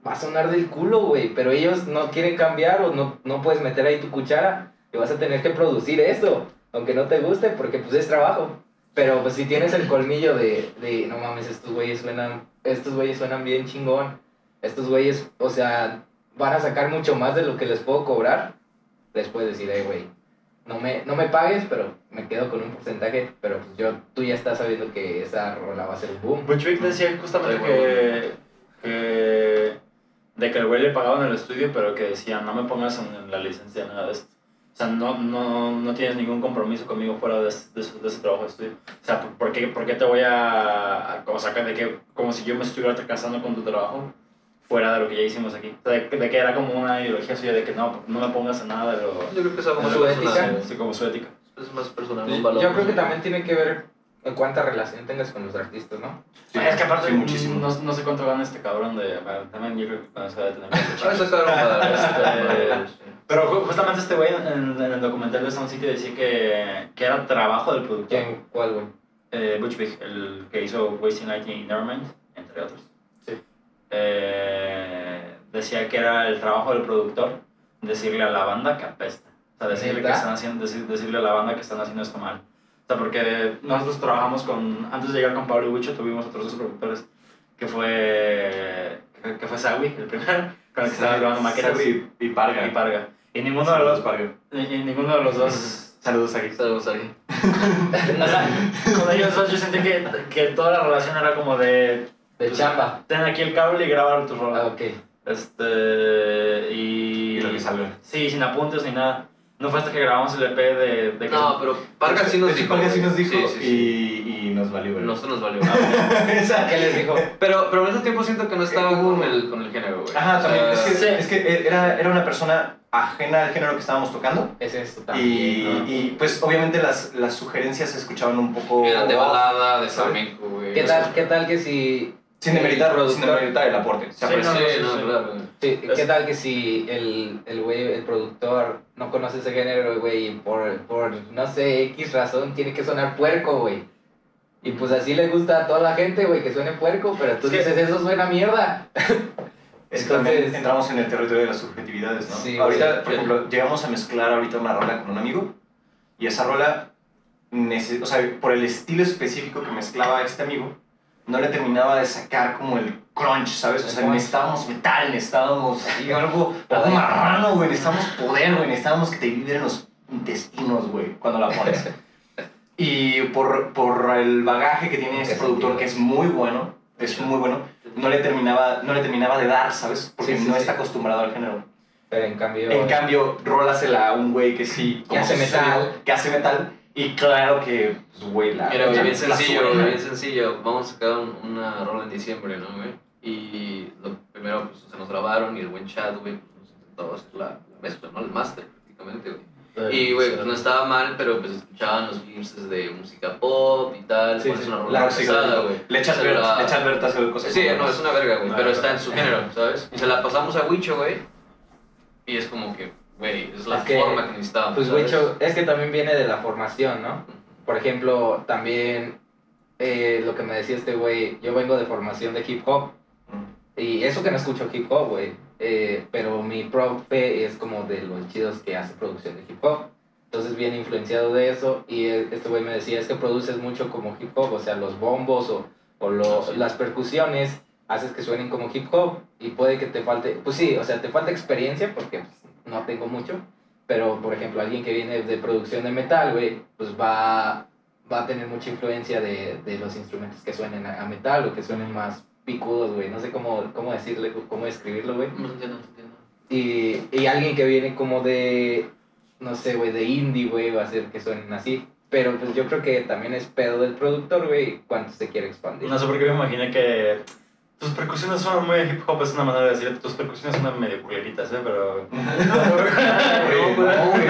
va a sonar del culo, güey, pero ellos no quieren cambiar o no, no puedes meter ahí tu cuchara y vas a tener que producir eso, aunque no te guste, porque pues es trabajo. Pero pues si tienes el colmillo de, de no mames, estos güeyes suenan, estos güeyes suenan bien chingón, estos güeyes, o sea, van a sacar mucho más de lo que les puedo cobrar, les puedes decir, hey, güey, no me, no me pagues, pero me quedo con un porcentaje, pero pues yo, tú ya estás sabiendo que esa rola va a ser un boom. Butch Vig decía justamente que, que de que el güey le pagaban el estudio, pero que decía, no me pongas en la licencia nada de esto. O sea, no, no, no tienes ningún compromiso conmigo fuera de, ese- de, ese- de ese trabajo de estudio. O sea, ¿por- ¿por qué, por qué te voy a, a como sacar de que, como si yo me estuviera casando con tu trabajo fuera de lo que ya hicimos aquí? O sea, de, que- de que era como una ideología suya de que no, no me pongas en nada de lo... Yo creo que es más ¿Su personal. ética? Sí, como su ética. Es más personal, Yo un valor. creo que también tiene que ver en cuánta relación tengas con los artistas, ¿no? Sí, es que aparte sí, muchísimo. No, no sé cuánto gana este cabrón de... bueno, también yo creo que con eso debe tener mucho para Este, Pero ju- justamente este güey en, en el documental de Sound City decía que, que era trabajo del productor. ¿Quién? ¿Cuál, güey? Eh, Butch Vig, el que hizo Wasting Light y Nevermind, entre otros. Eh, decía que era el trabajo del productor decirle a la banda que apesta. O sea, decirle, que están haciendo, decir- decirle a la banda que están haciendo esto mal. O sea, porque nosotros trabajamos con... Antes de llegar con Pablo y Wicho tuvimos otros dos productores que fue... Que, que fue Sawi, el primero, con el que estaba grabando maquetas. Sawi y Parga. y Parga. Y ninguno de los Parga. y, y ninguno de los dos. Saludos aquí. Saludos sea, con ellos dos yo sentí que, que toda la relación era como de. De chamba. Ten aquí el cable y grabar tu Ah, rola. ok. Este. Y. Y lo que salga. Sí, sin apuntes ni nada. No fue hasta que grabamos el EP de... de No, pero Vargas sí nos dijo. Vargas sí nos dijo Sí, sí, sí. Y, y nos valió, ¿verdad? Nosotros nos valió. Esa- ¿Qué les dijo? Pero, pero al mismo tiempo siento que no estaba con el, con el género, güey. Ajá, O sea, también. Es que, sí. es que era, era una persona ajena al género que estábamos tocando. Es esto Y, también. ¿no? y, pues obviamente las, las sugerencias se escuchaban un poco... Eran de balada, de flamenco, güey. ¿Qué tal, ¿Qué tal que si... Sin demeritar, el sin demeritar el aporte. Se Sí, aprecia. no, Sí, sí, no, sí. claro. Sí, ¿Qué tal que si el, el güey, el productor, no conoce ese género, güey, y por, por, no sé, X razón, tiene que sonar puerco, güey? Y pues así le gusta a toda la gente, güey, que suene puerco, pero tú Sí. dices, eso suena mierda. Es que también Entonces- entramos en el territorio de las subjetividades, ¿no? Sí, ahorita, por ejemplo, llegamos a mezclar ahorita una rola con un amigo y esa rola, o sea, por el estilo específico que mezclaba este amigo, no le terminaba de sacar como el crunch, ¿sabes? O sea, necesitábamos metal, necesitábamos así, algo, algo marrano, güey, necesitábamos poder, güey, necesitábamos que te vibren los intestinos, güey, cuando la pones. Y por, por el bagaje que tiene este productor, que es muy bueno, es muy bueno, no le terminaba, no le terminaba de dar, ¿sabes? Porque Sí, sí, no sí. está acostumbrado al género. Pero en cambio... En cambio, rólasela a un güey que sí... Que hace metal. Que hace metal. Y claro que, pues, güey, la... La- bien sencillo, güey, bien sencillo. Vamos a sacar un- una rola en diciembre, ¿no, güey? Y lo primero, pues, se nos grabaron y el buen chat, güey, pues, nos intentó hacer la, la mezcla, ¿no? El máster, prácticamente, güey. Y, güey, pues, no estaba mal, pero, pues, escuchaban los verses de música pop y tal. Sí, pones sí. una rola pesada, güey. Le echas Se ver- la- le echas ver hacer cosas. Sí, no, es una verga, güey, pero está en su género, ¿sabes? Y se la pasamos a Wicho, güey. Y es como que, güey, es la Es que, forma que necesitábamos. Pues, güey, es que también viene de la formación, ¿no? Por ejemplo, también eh, lo que me decía este güey, yo vengo de formación de hip hop. Mm. Y eso que no escucho hip hop, güey. eh, pero mi profe es como de los chidos que hace producción de hip hop. Entonces viene influenciado de eso. Y eh, este güey me decía, es que produces mucho como hip hop. O sea, los bombos o, o lo- Ah, sí. las percusiones haces que suenen como hip hop. Y puede que te falte, pues sí, o sea, te falta experiencia porque pues, no tengo mucho. Pero, por ejemplo, alguien que viene de producción de metal, güey, pues va, va a tener mucha influencia de, de los instrumentos que suenen a, a metal o que suenen más picudos, güey. No sé cómo, cómo decirle, cómo describirlo, güey. No entiendo, no entiendo. Y, y alguien que viene como de, no sé, güey, de indie, güey, va a hacer que suenen así. Pero pues yo creo que también es pedo del productor, güey, cuánto se quiere expandir. No sé por qué me imaginé que tus percusiones son muy hip hop, es una manera de decir, tus percusiones son medio culeritas, ¿eh? Pero... No, güey.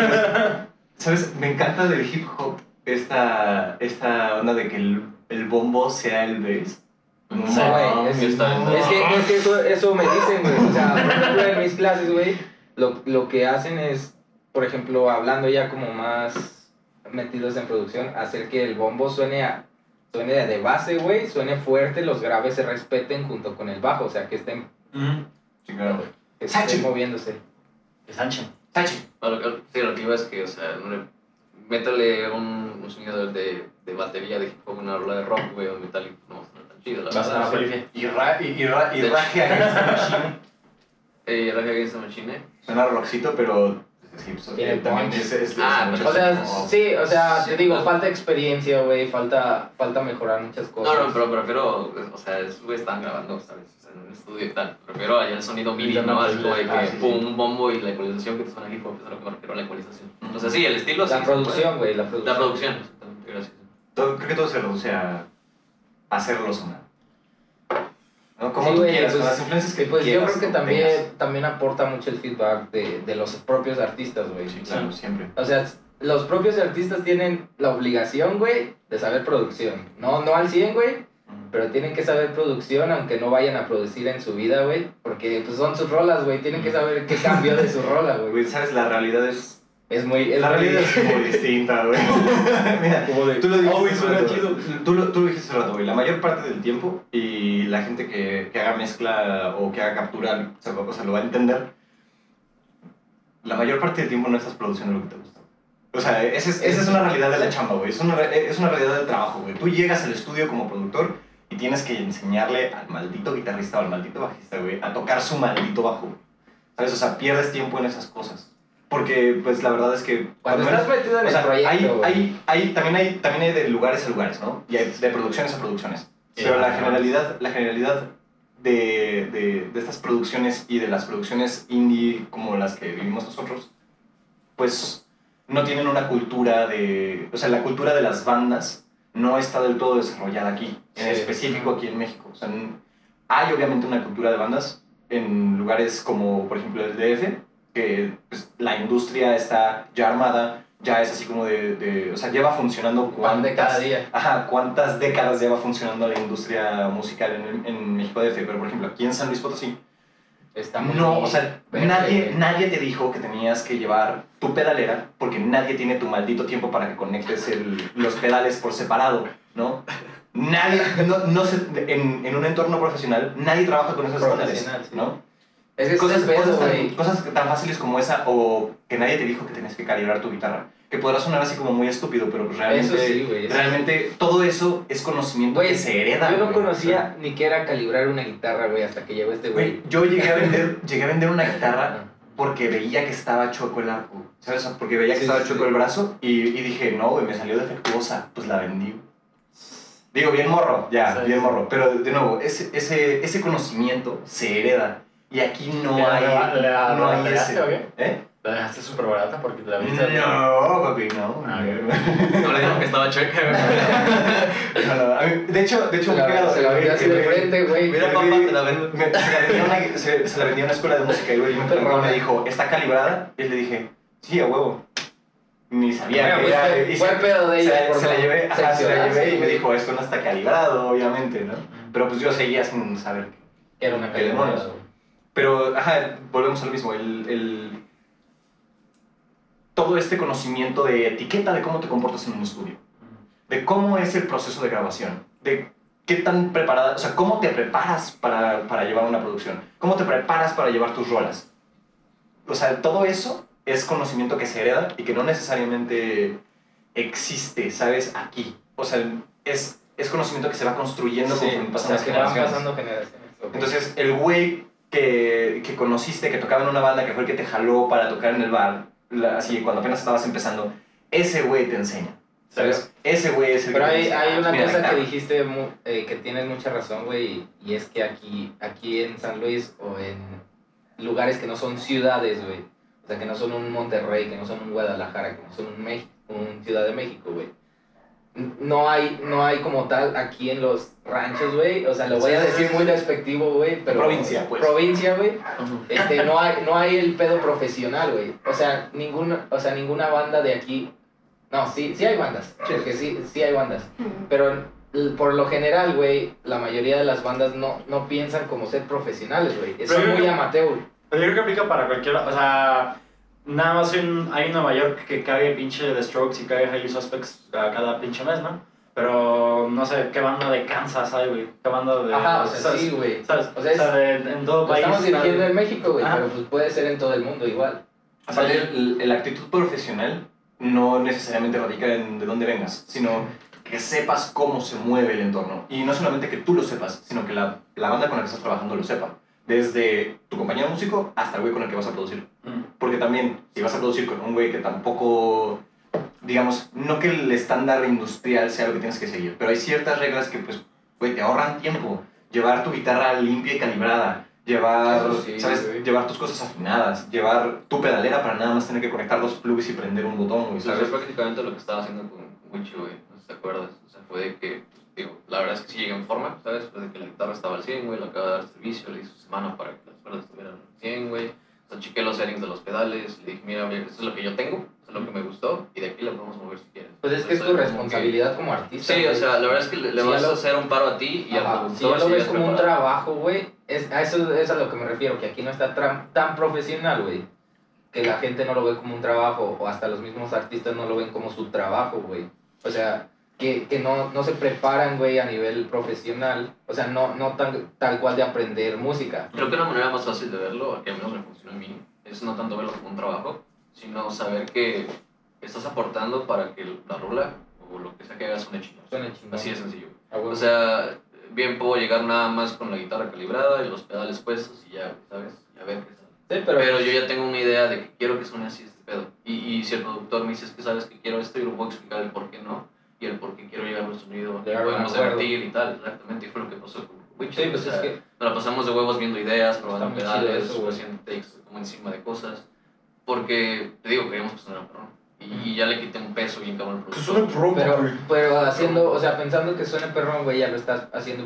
¿Sabes? Me encanta del hip hop esta, esta onda de que el, el bombo sea el bass. No Sí, güey, mames, es- está no. Es que, es que eso, eso me dicen, güey. O sea, por ejemplo, en mis clases, güey, lo, lo que hacen es, por ejemplo, hablando ya como más metidos en producción, hacer que el bombo suene, a, suene de base, güey, suene fuerte, los graves se respeten junto con el bajo, o sea, que estén, Mm. Sí, claro. que estén moviéndose. Es ancho. Tachi. A lo que, sí, lo que iba es que, o sea, no le, métale un, un sonido de, de batería de hip hop, una rola de rock, güey, o metal, y no suena tan chido, la Vas a la verdad. Y, ra, y, y, ra, y De- Raje Machine. Eh, Rage Against the Machine. Suena rockcito, pero sí, pues, también punch. es, es, Ah, es pero O sea, como- sí, o sea, Sí, te digo, falta experiencia, güey, falta, falta mejorar muchas cosas. No, no, pero prefiero, o sea, güeyes están grabando, ¿sabes? O sea, en un estudio y tal. Prefiero allá el sonido MIDI, ¿no? Así como de que Ah, sí, sí. pum, un bombo y la ecualización que te suena hip hop, es a lo que me refiero a la ecualización. O sea, sí, el estilo sí. La producción, güey, la producción. La producción, exactamente, gracias. Todo- creo que todo se reduce a hacerlo sonar. ¿No? Como Sí, tú quieras, pues- con las influencias que pues yo creo que también, tengas. también aporta mucho el feedback de, de los propios artistas, güey. Sí, claro, siempre. O sea, los propios artistas tienen la obligación, güey, de saber producción. No, no al 100, güey, pero tienen que saber producción aunque no vayan a producir en su vida, güey. Porque pues son sus rolas, güey. Tienen que saber qué cambió de su rola, güey. Güey, ¿sabes? La realidad es... Es muy... Es La realidad es muy distinta, güey. Mira, como de, Tú lo dijiste, "Ah, güey, hace suena rato. chido". Tú lo, tú lo dijiste hace rato, güey. La mayor parte del tiempo y la gente que, que haga mezcla o que haga captura, o sea, o sea, lo va a entender. La mayor parte del tiempo no estás produciendo lo que te gusta. O sea, esa es, esa es una realidad de la chamba, güey. Es una, es una realidad del trabajo, güey. Tú llegas al estudio como productor y tienes que enseñarle al maldito guitarrista o al maldito bajista, güey, a tocar su maldito bajo. ¿Sabes? O sea, pierdes tiempo en esas cosas. Porque, pues, la verdad es que... Cuando estás metido en o el sea, proyecto, hay, hay, hay, también, hay, también hay de lugares a lugares, ¿no? Y hay de producciones a producciones. Pero la generalidad, la generalidad de, de, de estas producciones y de las producciones indie como las que vivimos nosotros, pues no tienen una cultura de... O sea, la cultura de las bandas no está del todo desarrollada aquí, en Sí. específico aquí en México. O sea, hay obviamente una cultura de bandas en lugares como, por ejemplo, el DF, que pues, la industria está ya armada, ya es así como de... de- o sea, lleva funcionando de cada cuántas... día. Ajá, ¿cuántas décadas lleva funcionando la industria musical en, en México DF? Pero, por ejemplo, aquí en San Luis Potosí, Está muy no, o sea, verde, nadie, nadie te dijo que tenías que llevar tu pedalera porque nadie tiene tu maldito tiempo para que conectes el- los pedales por separado, ¿no? Nadie, no, no se- en, en un entorno profesional, nadie trabaja con esos estándares, sí. ¿no? Es que Cosas, pedo, cosas, tan, cosas tan fáciles como esa, o que nadie te dijo que tenías que calibrar tu guitarra, que podrá sonar así como muy estúpido, pero pues realmente, Eso sí, eso realmente todo eso es conocimiento Güey, que se hereda. Yo no güey. conocía ni que era calibrar una guitarra, güey, hasta que llegó este Güey, yo llegué a vender, llegué a vender una guitarra porque veía que estaba chueco el arco, ¿sabes? Porque veía que Sí, estaba sí, chueco sí. el brazo y, y dije, no, güey, me salió defectuosa, pues la vendí. Digo, bien morro, ya, Sí, bien sí. morro. Pero de nuevo, ese, ese, ese conocimiento se hereda y aquí no ¿Le- hay, le- no hay ese. o qué? ¿Eh? La dejaste súper barata porque te la viste. No, papi, no. Ah, No le dijeron que estaba checa, güey. No, no, a mí- de hecho, de hecho, la, cagado, se la el güey- vendí así de frente, güey. Mira, papá, te la vendo. me- se, la vendía a una, se, se la vendía a una escuela de música y güey, me, preguntó, me dijo, ¿está calibrada? Y le dije, sí, a huevo. Ni sabía que pues, era. se- pedo de la- por se la no llevé, ajá, se la llevé y me dijo, esto no está calibrado, obviamente, ¿no? Pero pues yo seguía sin saber. Que era una ¿Qué demonios? calibrada, güey. Pero, ajá, volvemos a lo mismo, el, el- todo este conocimiento de etiqueta de cómo te comportas en un estudio, de cómo es el proceso de grabación, de qué tan preparada, o sea, cómo te preparas para, para llevar una producción, cómo te preparas para llevar tus rolas. O sea, todo eso es conocimiento que se hereda y que no necesariamente existe, ¿sabes? Aquí. O sea, es, es conocimiento que se va construyendo Sí, conforme pasan las generaciones. pasando generaciones. ok. Entonces, el güey que, que conociste, que tocaba en una banda, que fue el que te jaló para tocar en el bar, la- así cuando apenas estabas empezando, ese güey te enseña. ¿Sabes? Ese güey es el Pero que hay, hay "Ah, una mira, cosa que guitarra". dijiste eh, que tienes mucha razón, güey, y es que aquí, aquí en San Luis o en lugares que no son ciudades, güey, o sea, que no son un Monterrey, que no son un Guadalajara, que no son un, México, un Ciudad de México, güey. No hay, no hay como tal aquí en los ranchos, güey, o sea, lo voy a decir muy despectivo, güey, pero... Provincia, pues. Provincia, güey, este, no hay, no hay el pedo profesional, güey. O sea, ninguna, o sea, ninguna banda de aquí. No, sí, sí hay bandas. Porque sí, sí hay bandas. Pero por lo general, güey, la mayoría de las bandas no, no piensan como ser profesionales, güey. Yo muy amateur. Pero yo creo que aplica para cualquier. O sea, nada más hay, un- hay en Nueva York que cae pinche The Strokes y cae Highly Suspects a cada pinche mes, ¿no? Pero no sé qué banda de Kansas hay, güey. ¿Qué banda de. Ajá, o sea, ¿sabes? sí, güey. ¿Sabes? O sea, es- de- en todo Lo país. estamos dirigiendo en México, güey, pero pues puede ser en todo el mundo igual. El- el- la actitud profesional no necesariamente radica en de dónde vengas, sino que sepas cómo se mueve el entorno. Y no solamente que tú lo sepas, sino que la, la banda con la que estás trabajando lo sepa. Desde tu compañero músico hasta el güey con el que vas a producir. Mm. Porque también, si vas a producir con un güey que tampoco, digamos, no que el estándar industrial sea lo que tienes que seguir, pero hay ciertas reglas que, pues, güey, te ahorran tiempo. Llevar tu guitarra limpia y calibrada, llevar, sí, ¿sabes? güey. Llevar tus cosas afinadas, llevar tu pedalera para nada más tener que conectar dos plugs y prender un botón, güey, Pues eso es ¿sabes? prácticamente lo que estaba haciendo con Wichi, güey. No sé si te acuerdas. O sea, fue de que, pues, digo, la verdad es que sí llegué en forma, ¿sabes? Después de que la guitarra estaba al 100, güey, le acaba de dar servicio, le hice su semana para que las cuerdas estuvieran al 100, güey. O sea, chequé los settings de los pedales, le dije, mira, mira, esto es lo que yo tengo, esto es lo que me gustó, y de aquí lo podemos mover si quieres. Pues es que es O tu sea, como que- responsabilidad como artista. Sí, o güey. sea, la verdad es que le, le Sí, vas ya a lo- hacer un paro a ti y Ajá, productor. Si ya lo si ves es como un preparado. trabajo, güey, es, a eso es a lo que me refiero, que aquí no está tan, tan profesional, güey. Que la gente no lo ve como un trabajo, o hasta los mismos artistas no lo ven como su trabajo, güey. O sea, que, que no, no se preparan, güey, a nivel profesional. O sea, no, no tan, tal cual de aprender música. Creo que una manera más fácil de verlo, que a menos me funciona a mí, es no tanto verlo como un trabajo, sino saber que estás aportando para que la rola o lo que sea que hagas suene chingón. Suena chingón. Así de sencillo. A huevo. O sea, bien puedo llegar nada más con la guitarra calibrada y los pedales puestos y ya, ¿sabes? Ya ver qué sale. Sí, pero, Pero, yo ya tengo una idea de que quiero que suene así este pedo. Y, y si el productor me dice es que sabes que quiero esto, yo le puedo explicar el por qué no y el por qué quiero llegar a un podemos acuerdo. debatir y tal. Exactamente, y fue lo que pasó con Witch. Sí, pues o sea, es que nos la pasamos de huevos viendo ideas, probando pedales, eso, haciendo takes como encima de cosas. Porque, te digo, queríamos que sonara perrón. Y, y ya le quité un peso bien cabrón al Que productor. suene promo, Pero, güey. pero haciendo, o sea, pensando que suene perrón, güey, ya lo estás haciendo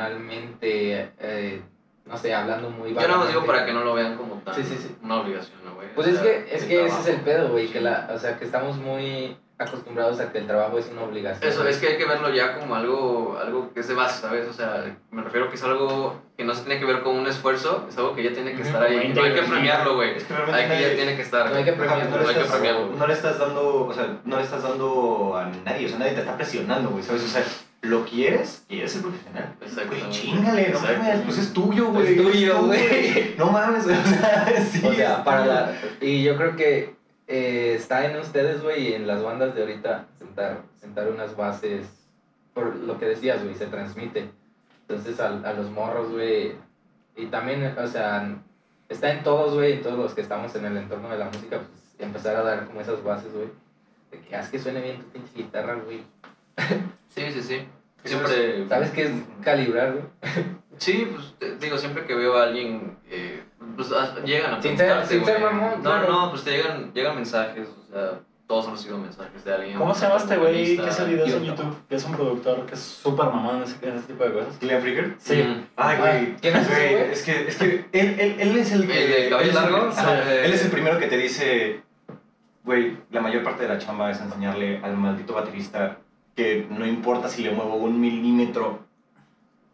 profesionalmente, eh, no sé, hablando muy Yo nada más digo para que no lo vean como tan Sí, sí, sí. una obligación, ¿no, güey? Pues O es sea, que, es que ese es el trabajo. pedo, güey, que la, o sea, que estamos muy acostumbrados a que el trabajo es una obligación. Eso, es que hay que verlo ya como algo, algo que es de base, ¿sabes? O sea, me refiero que es algo que no se tiene que ver con un esfuerzo, es algo que ya tiene que estar ahí. No hay que premiarlo, güey. Es que Hay que ya tiene que estar. No hay que premiarlo, no, no le hay que estás, premiarlo. no le estás dando, o sea, no le estás dando a nadie, o sea, nadie te está presionando, güey, ¿sabes? O sea, ¿lo quieres? ¿Quieres ser profesional? Exacto. Güey, chingale, no mames, pues es tuyo, güey. Es tuyo, güey. No mames, o sea, sí. O sea, para la, y yo creo que eh, está en ustedes, güey, y en las bandas de ahorita, sentar, sentar unas bases, por lo que decías, güey, se transmite. Entonces, a, a los morros, güey, y también, o sea, está en todos, güey, en todos los que estamos en el entorno de la música, pues, empezar a dar como esas bases, güey, de que haz que suene bien tu pinche guitarra, güey. Sí, sí, sí. Siempre. ¿Sabes qué es calibrar, güey? Sí, pues digo, siempre que veo a alguien, eh, pues a- llegan a Sin ser- preguntarte, sin ser mamón, No, claro. no, pues te llegan, llegan mensajes, o sea, todos han recibido mensajes de alguien. ¿Cómo se llama este güey que hace videos en. YouTube? Que es un productor que es súper mamón en ese, en ese tipo de cosas. Sí. Mm. Ay, güey. ¿Quién es güey? Es que, es que él, él, él es el que. ¿El de cabello él es el- largo? Él es el primero que te dice, güey, la mayor parte de la chamba es enseñarle al maldito baterista que no importa si le muevo un milímetro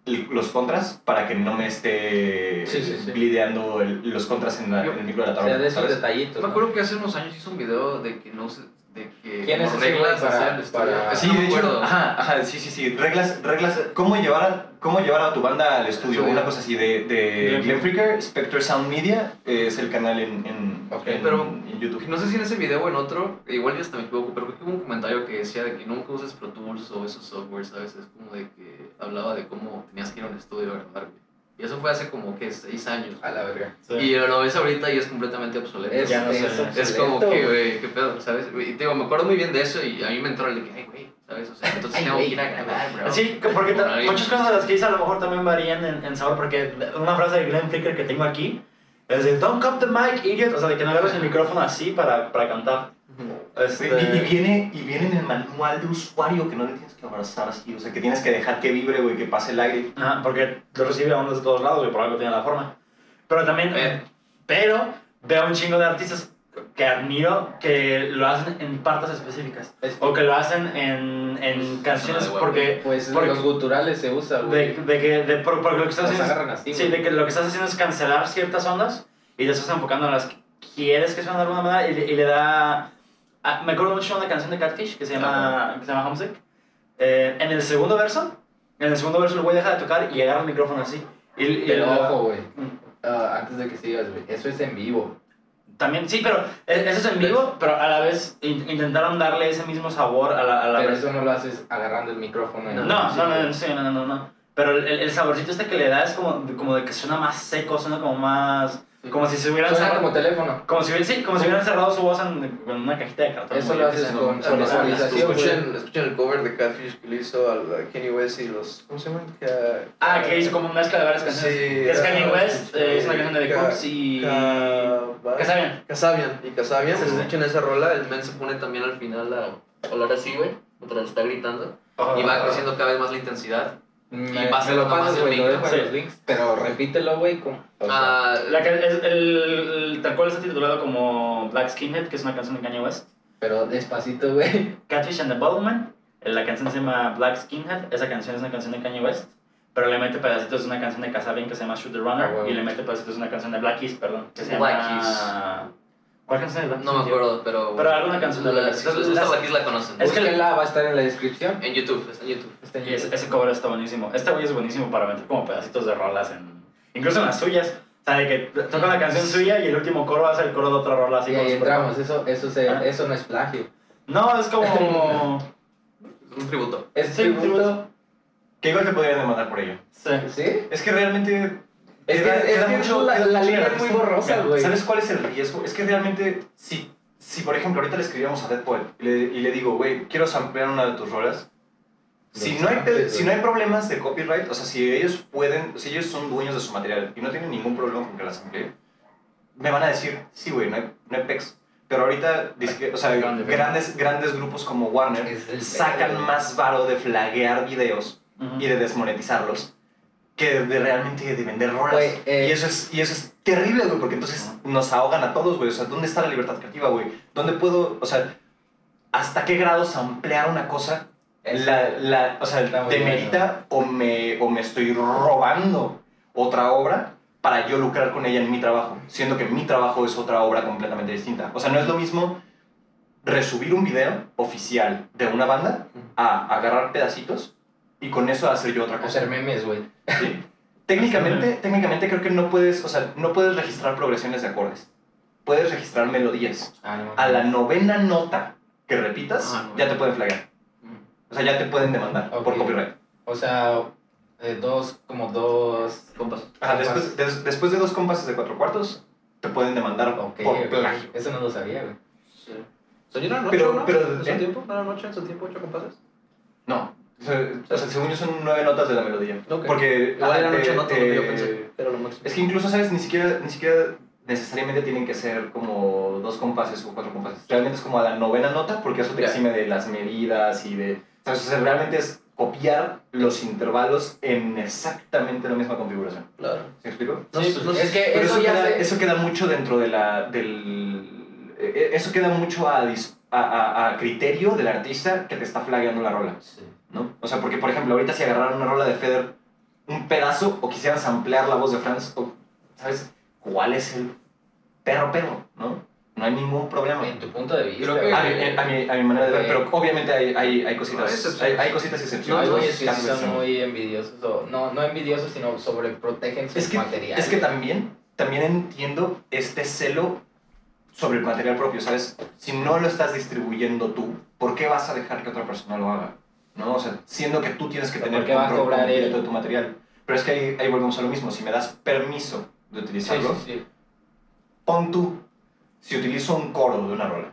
los contras para que no me esté Sí, sí, sí. lidiando el- los contras en, la- Yo- en el micro de la O tabla. sea, de esos ¿sabes? detallitos. Me ¿no? acuerdo que hace unos años hizo un video de que no se. de que. ¿Quién es como ese güey reglas para- Ese Sí, no de hecho, ajá, ajá, sí, sí, sí, reglas, reglas, cómo llevar a, cómo llevar a tu banda al estudio, Sí. una cosa así de, de Glenn Fricker, Spectre Sound Media, es el canal en, en- pero- en YouTube. No sé si en ese video o en otro, igual ya hasta me equivoco, pero creo que hubo un comentario que decía de que nunca uses Pro Tools o esos softwares, ¿sabes? Es como de que hablaba de cómo tenías que ir a un estudio a grabar, güey. Y eso fue hace como que seis años. A la verga. Y lo ves ahorita y es completamente obsoleto. Es, Ya no es Es como obsoleto, que, güey. qué pedo, ¿sabes? Y te digo, me acuerdo muy bien de eso y a mí me entró el de que, ay, güey, ¿sabes? O sea, entonces Ay, tengo que ir a grabar, bro. Sí, porque muchas cosas de las que dice a lo mejor también varían en, en sabor, porque una frase de Glenn Fricker que tengo aquí es de Don't cup the mic, idiot, o sea, de que no agarres el micrófono así para, para cantar. Este, Güey, Y, y viene, y viene en el manual de usuario que no le tienes que abrazar así, o sea, que tienes que dejar que vibre, güey, que pase el aire. Ajá, porque lo recibe a ondas de todos lados y por algo tiene la forma. Pero también, Pero- pero veo un chingo de artistas que admiro que lo hacen en partes específicas. Es- O que lo hacen en, en canciones de huevo. porque... Pues Porque- los guturales se usan, güey. De, de que, de, por- porque lo que estás haciendo... así, Sí, güey. de que lo que estás haciendo es cancelar ciertas ondas y te estás enfocando en las que quieres que suenen de alguna manera y, y le da... ah, me acuerdo mucho de una canción de Catfish que se llama, que se llama Homesick. Eh, en el segundo verso, en el segundo verso el güey deja de tocar y agarra el micrófono así. Y, y Pero da- ojo, güey. Ah, antes de que sigas, güey. Eso es en vivo. También, sí, pero e- eso es en vivo, pero a la vez in- intentaron darle ese mismo sabor a la, a la Pero versión. eso no lo haces agarrando el micrófono. No, el no, no, no, sí, no, no, no. Pero el, el saborcito este que le da es como, como de que suena más seco, suena como más... Como si se hubieran Suena cerrado... como teléfono. Como si, sí, como si hubieran cerrado su voz en, con una cajita de cartón. Eso lo haces con- visualización. Escuchen, escuchen el cover de Catfish que le hizo al a Kenny West y los. ¿Cómo se llaman? Ah, que hizo como una mezcla de varias canciones. Sí, Que es ah, West, eh, es una canción de The Cooks y... Ca- Casabian. Casabian. Y Casabian, Sí, pues sí. de hecho en esa rola el men se pone también al final a hablar así, güey, mientras está gritando. Oh. Y va creciendo cada vez más la intensidad. Me, Y pasa me lo nomás pasas, el güey. Lo micro. dejo en Sí. los links. Pero repítelo, güey. Ah, La que es el, el- tal cual está titulado como Black Skinhead, que es una canción de Kanye West. pero despacito, güey. Catfish and the Bottleman, eh, la canción se llama Black Skinhead, esa canción es una canción de Kanye West, pero le mete pedacitos de una canción de Casabian que se llama Shoot the Runner, Ah, huevo. y le mete pedacitos de una canción de Black Keys, perdón, que se Black llama... ¿Cuál canción es Black no me acuerdo, pero. Pero alguna canción de la, Black Si les gusta Las- Black Keys la conocen. Es que- Búsquenla, va a estar en la descripción. En YouTube, está en YouTube. Está en Y ese, YouTube. ese cover está buenísimo. Este güey es buenísimo para meter como pedacitos de rolas en... Incluso en las suyas. O sea, de que toca la canción suya y el último coro hace el coro de otra rola así Y como ahí entramos. Eso, eso, se, Ah. eso no es plagio. No, es como... Un tributo. Es Sí, tributo. Que igual te podrían demandar por ello. sí. ¿Sí? Es que realmente... Es que, es que mucho- la, la línea es muy borrosa, güey. ¿Sabes cuál es el riesgo? Es que realmente, si, si por ejemplo ahorita le escribíamos a Dead Poet y le, y le digo, güey, quiero samplear una de tus rolas, si no, hay, si no hay problemas de copyright, o sea, si ellos pueden, si ellos son dueños de su material y no tienen ningún problema con que la samplee, me van a decir, sí, güey, no hay, no hay pex. Pero ahorita, o sea, Grande, grandes, grandes grupos como Warner sacan más varo de flaguear videos y de desmonetizarlos que de realmente de vender rolas. Güey, eh, y, eso es, y eso es terrible, güey, porque entonces nos ahogan a todos, güey. O sea, ¿dónde está la libertad creativa, güey? ¿Dónde puedo, o sea, hasta qué grado samplear una cosa? La, la, o sea, demerita o me, o me estoy robando otra obra para yo lucrar con ella en mi trabajo, siendo que mi trabajo es otra obra completamente distinta. O sea, no es lo mismo resubir un video oficial de una banda a agarrar pedacitos y con eso hacer yo otra cosa. Hacer memes, güey. Sí. Técnicamente, técnicamente creo que no puedes, o sea, no puedes registrar progresiones de acordes. Puedes registrar melodías. Ah, no. A la novena nota que repitas, Ah, no. ya te pueden flaggar. O sea, ya te pueden demandar por Ok. copyright. O sea, eh, dos, como dos... Compas. Ajá, después, des- después de dos compases de cuatro cuartos, te pueden demandar Ok, por ok. plagio. Eso no lo sabía, güey. Sí. ¿Soñaron ocho, Pero- no? pero- ¿En su ¿eh? tiempo? ¿No era noche en su tiempo ocho compases? No. O sea, o sea, según yo son nueve notas de la melodía. Ok. Porque... Igual eran ocho eh, notas lo que yo pensé. Era lo máximo. Es que incluso, ¿sabes? Ni siquiera, ni siquiera necesariamente tienen que ser como dos compases o cuatro compases. Realmente es como a la novena nota, porque eso te exime de las medidas y de... ¿sabes? O sea, realmente es copiar los intervalos en exactamente la misma configuración. Claro. ¿Se explico? No, Sí, pues, no es que Pero eso, eso, ya queda, eso queda mucho dentro de la, del... eh, Eso queda mucho a, dis- a, a- a criterio del artista que te está flagueando la rola. Sí. ¿No? O sea, porque por ejemplo, ahorita si agarraran una rola de Feder, un pedazo, o quisieran samplear la voz de Franz, o, ¿sabes? ¿Cuál es el perro perro, no? No hay ningún problema. En tu punto de vista, Creo que- A a mi- a mi manera de ver, Ok. pero obviamente hay, hay, hay cositas, hay, hay cositas excepciones. güeyes que sí casos son muy envidiosos, o no, no envidiosos, sino sobreprotegen sus es que, materiales. es que también, también entiendo este celo sobre el material propio, ¿sabes? Si no lo estás distribuyendo tú, ¿por qué vas a dejar que otra persona lo haga? ¿No? O sea, siendo que tú tienes que ¿Por tener qué va a cobrar completo de tu material. Pero es que ahí, ahí volvemos a lo mismo. Si me das permiso de Sí, utilizarlo, sí, sí. pon tú, si utilizo un coro de una rola,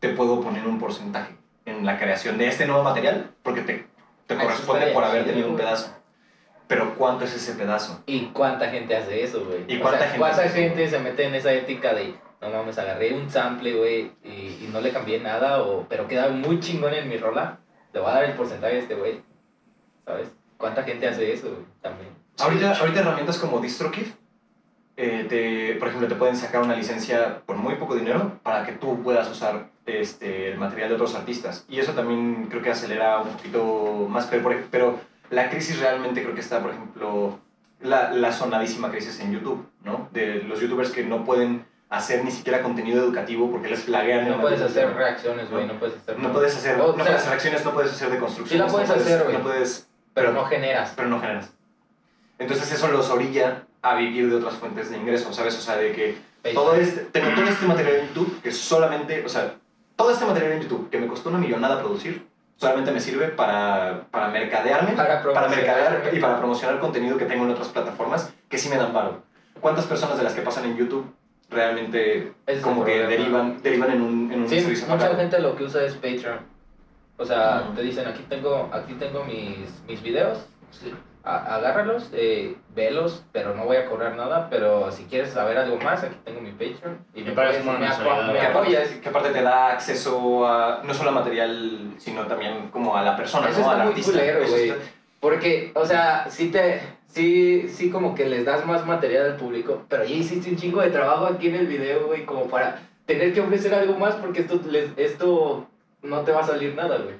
te puedo poner un porcentaje en la creación de este nuevo material, porque te, te Ah, corresponde por haber tenido un pedazo. Pero ¿cuánto es ese pedazo? ¿Y cuánta gente hace eso, güey? ¿Y O cuánta sea, gente ¿Cuánta gente se mete en esa ética de, no mames, agarré un sample, güey, y, y no le cambié nada, o, pero queda muy chingón en mi rola, le voy a dar el porcentaje a este güey, ¿sabes? ¿Cuánta gente hace eso, güey? También. Ahorita, ahorita herramientas como DistroKid, eh, te, por ejemplo, te pueden sacar una licencia por muy poco dinero para que tú puedas usar este, el material de otros artistas. Y eso también creo que acelera un poquito más, pero, pero la crisis realmente creo que está, por ejemplo, la, la sonadísima crisis en YouTube, ¿no? De los youtubers que no pueden hacer ni siquiera contenido educativo porque les flaguean No puedes hacer reacciones, güey, no puedes hacer... No puedes hacer, O no sea, puedes hacer acciones, no puedes hacer de construcción. Sí la puedes hacer, güey. No puedes, pero no generas. pero no generas. Entonces eso los orilla a vivir de otras fuentes de ingreso, ¿sabes? O sea, de que todo este, tengo todo este material en YouTube que solamente, o sea, todo este material en YouTube que me costó una millonada producir, solamente me sirve para, para mercadearme, Para para mercadear y para promocionar contenido que tengo en otras plataformas que sí me dan paro. ¿Cuántas personas de las que pasan en YouTube realmente Ese es como que problema. derivan, derivan en un, en un Sí, servicio mucha pagado? gente lo que usa es Patreon. O sea, Ujú. te dicen, aquí tengo, aquí tengo mis, mis videos, Sí. a- agárralos, eh, velos, pero no voy a cobrar nada, pero si quieres saber algo más, aquí tengo mi Patreon. Y me, una me, apoyas. aparte, que aparte te da acceso a no solo a material, sino también como a la persona, Eso ¿no? está Al muy artista. culero, Eso está- Porque, o sea, sí te, sí, sí como que les das más material al público, pero ya hiciste un chingo de trabajo aquí en el video, güey, como para tener que ofrecer algo más porque esto, les, esto no te va a salir nada, güey.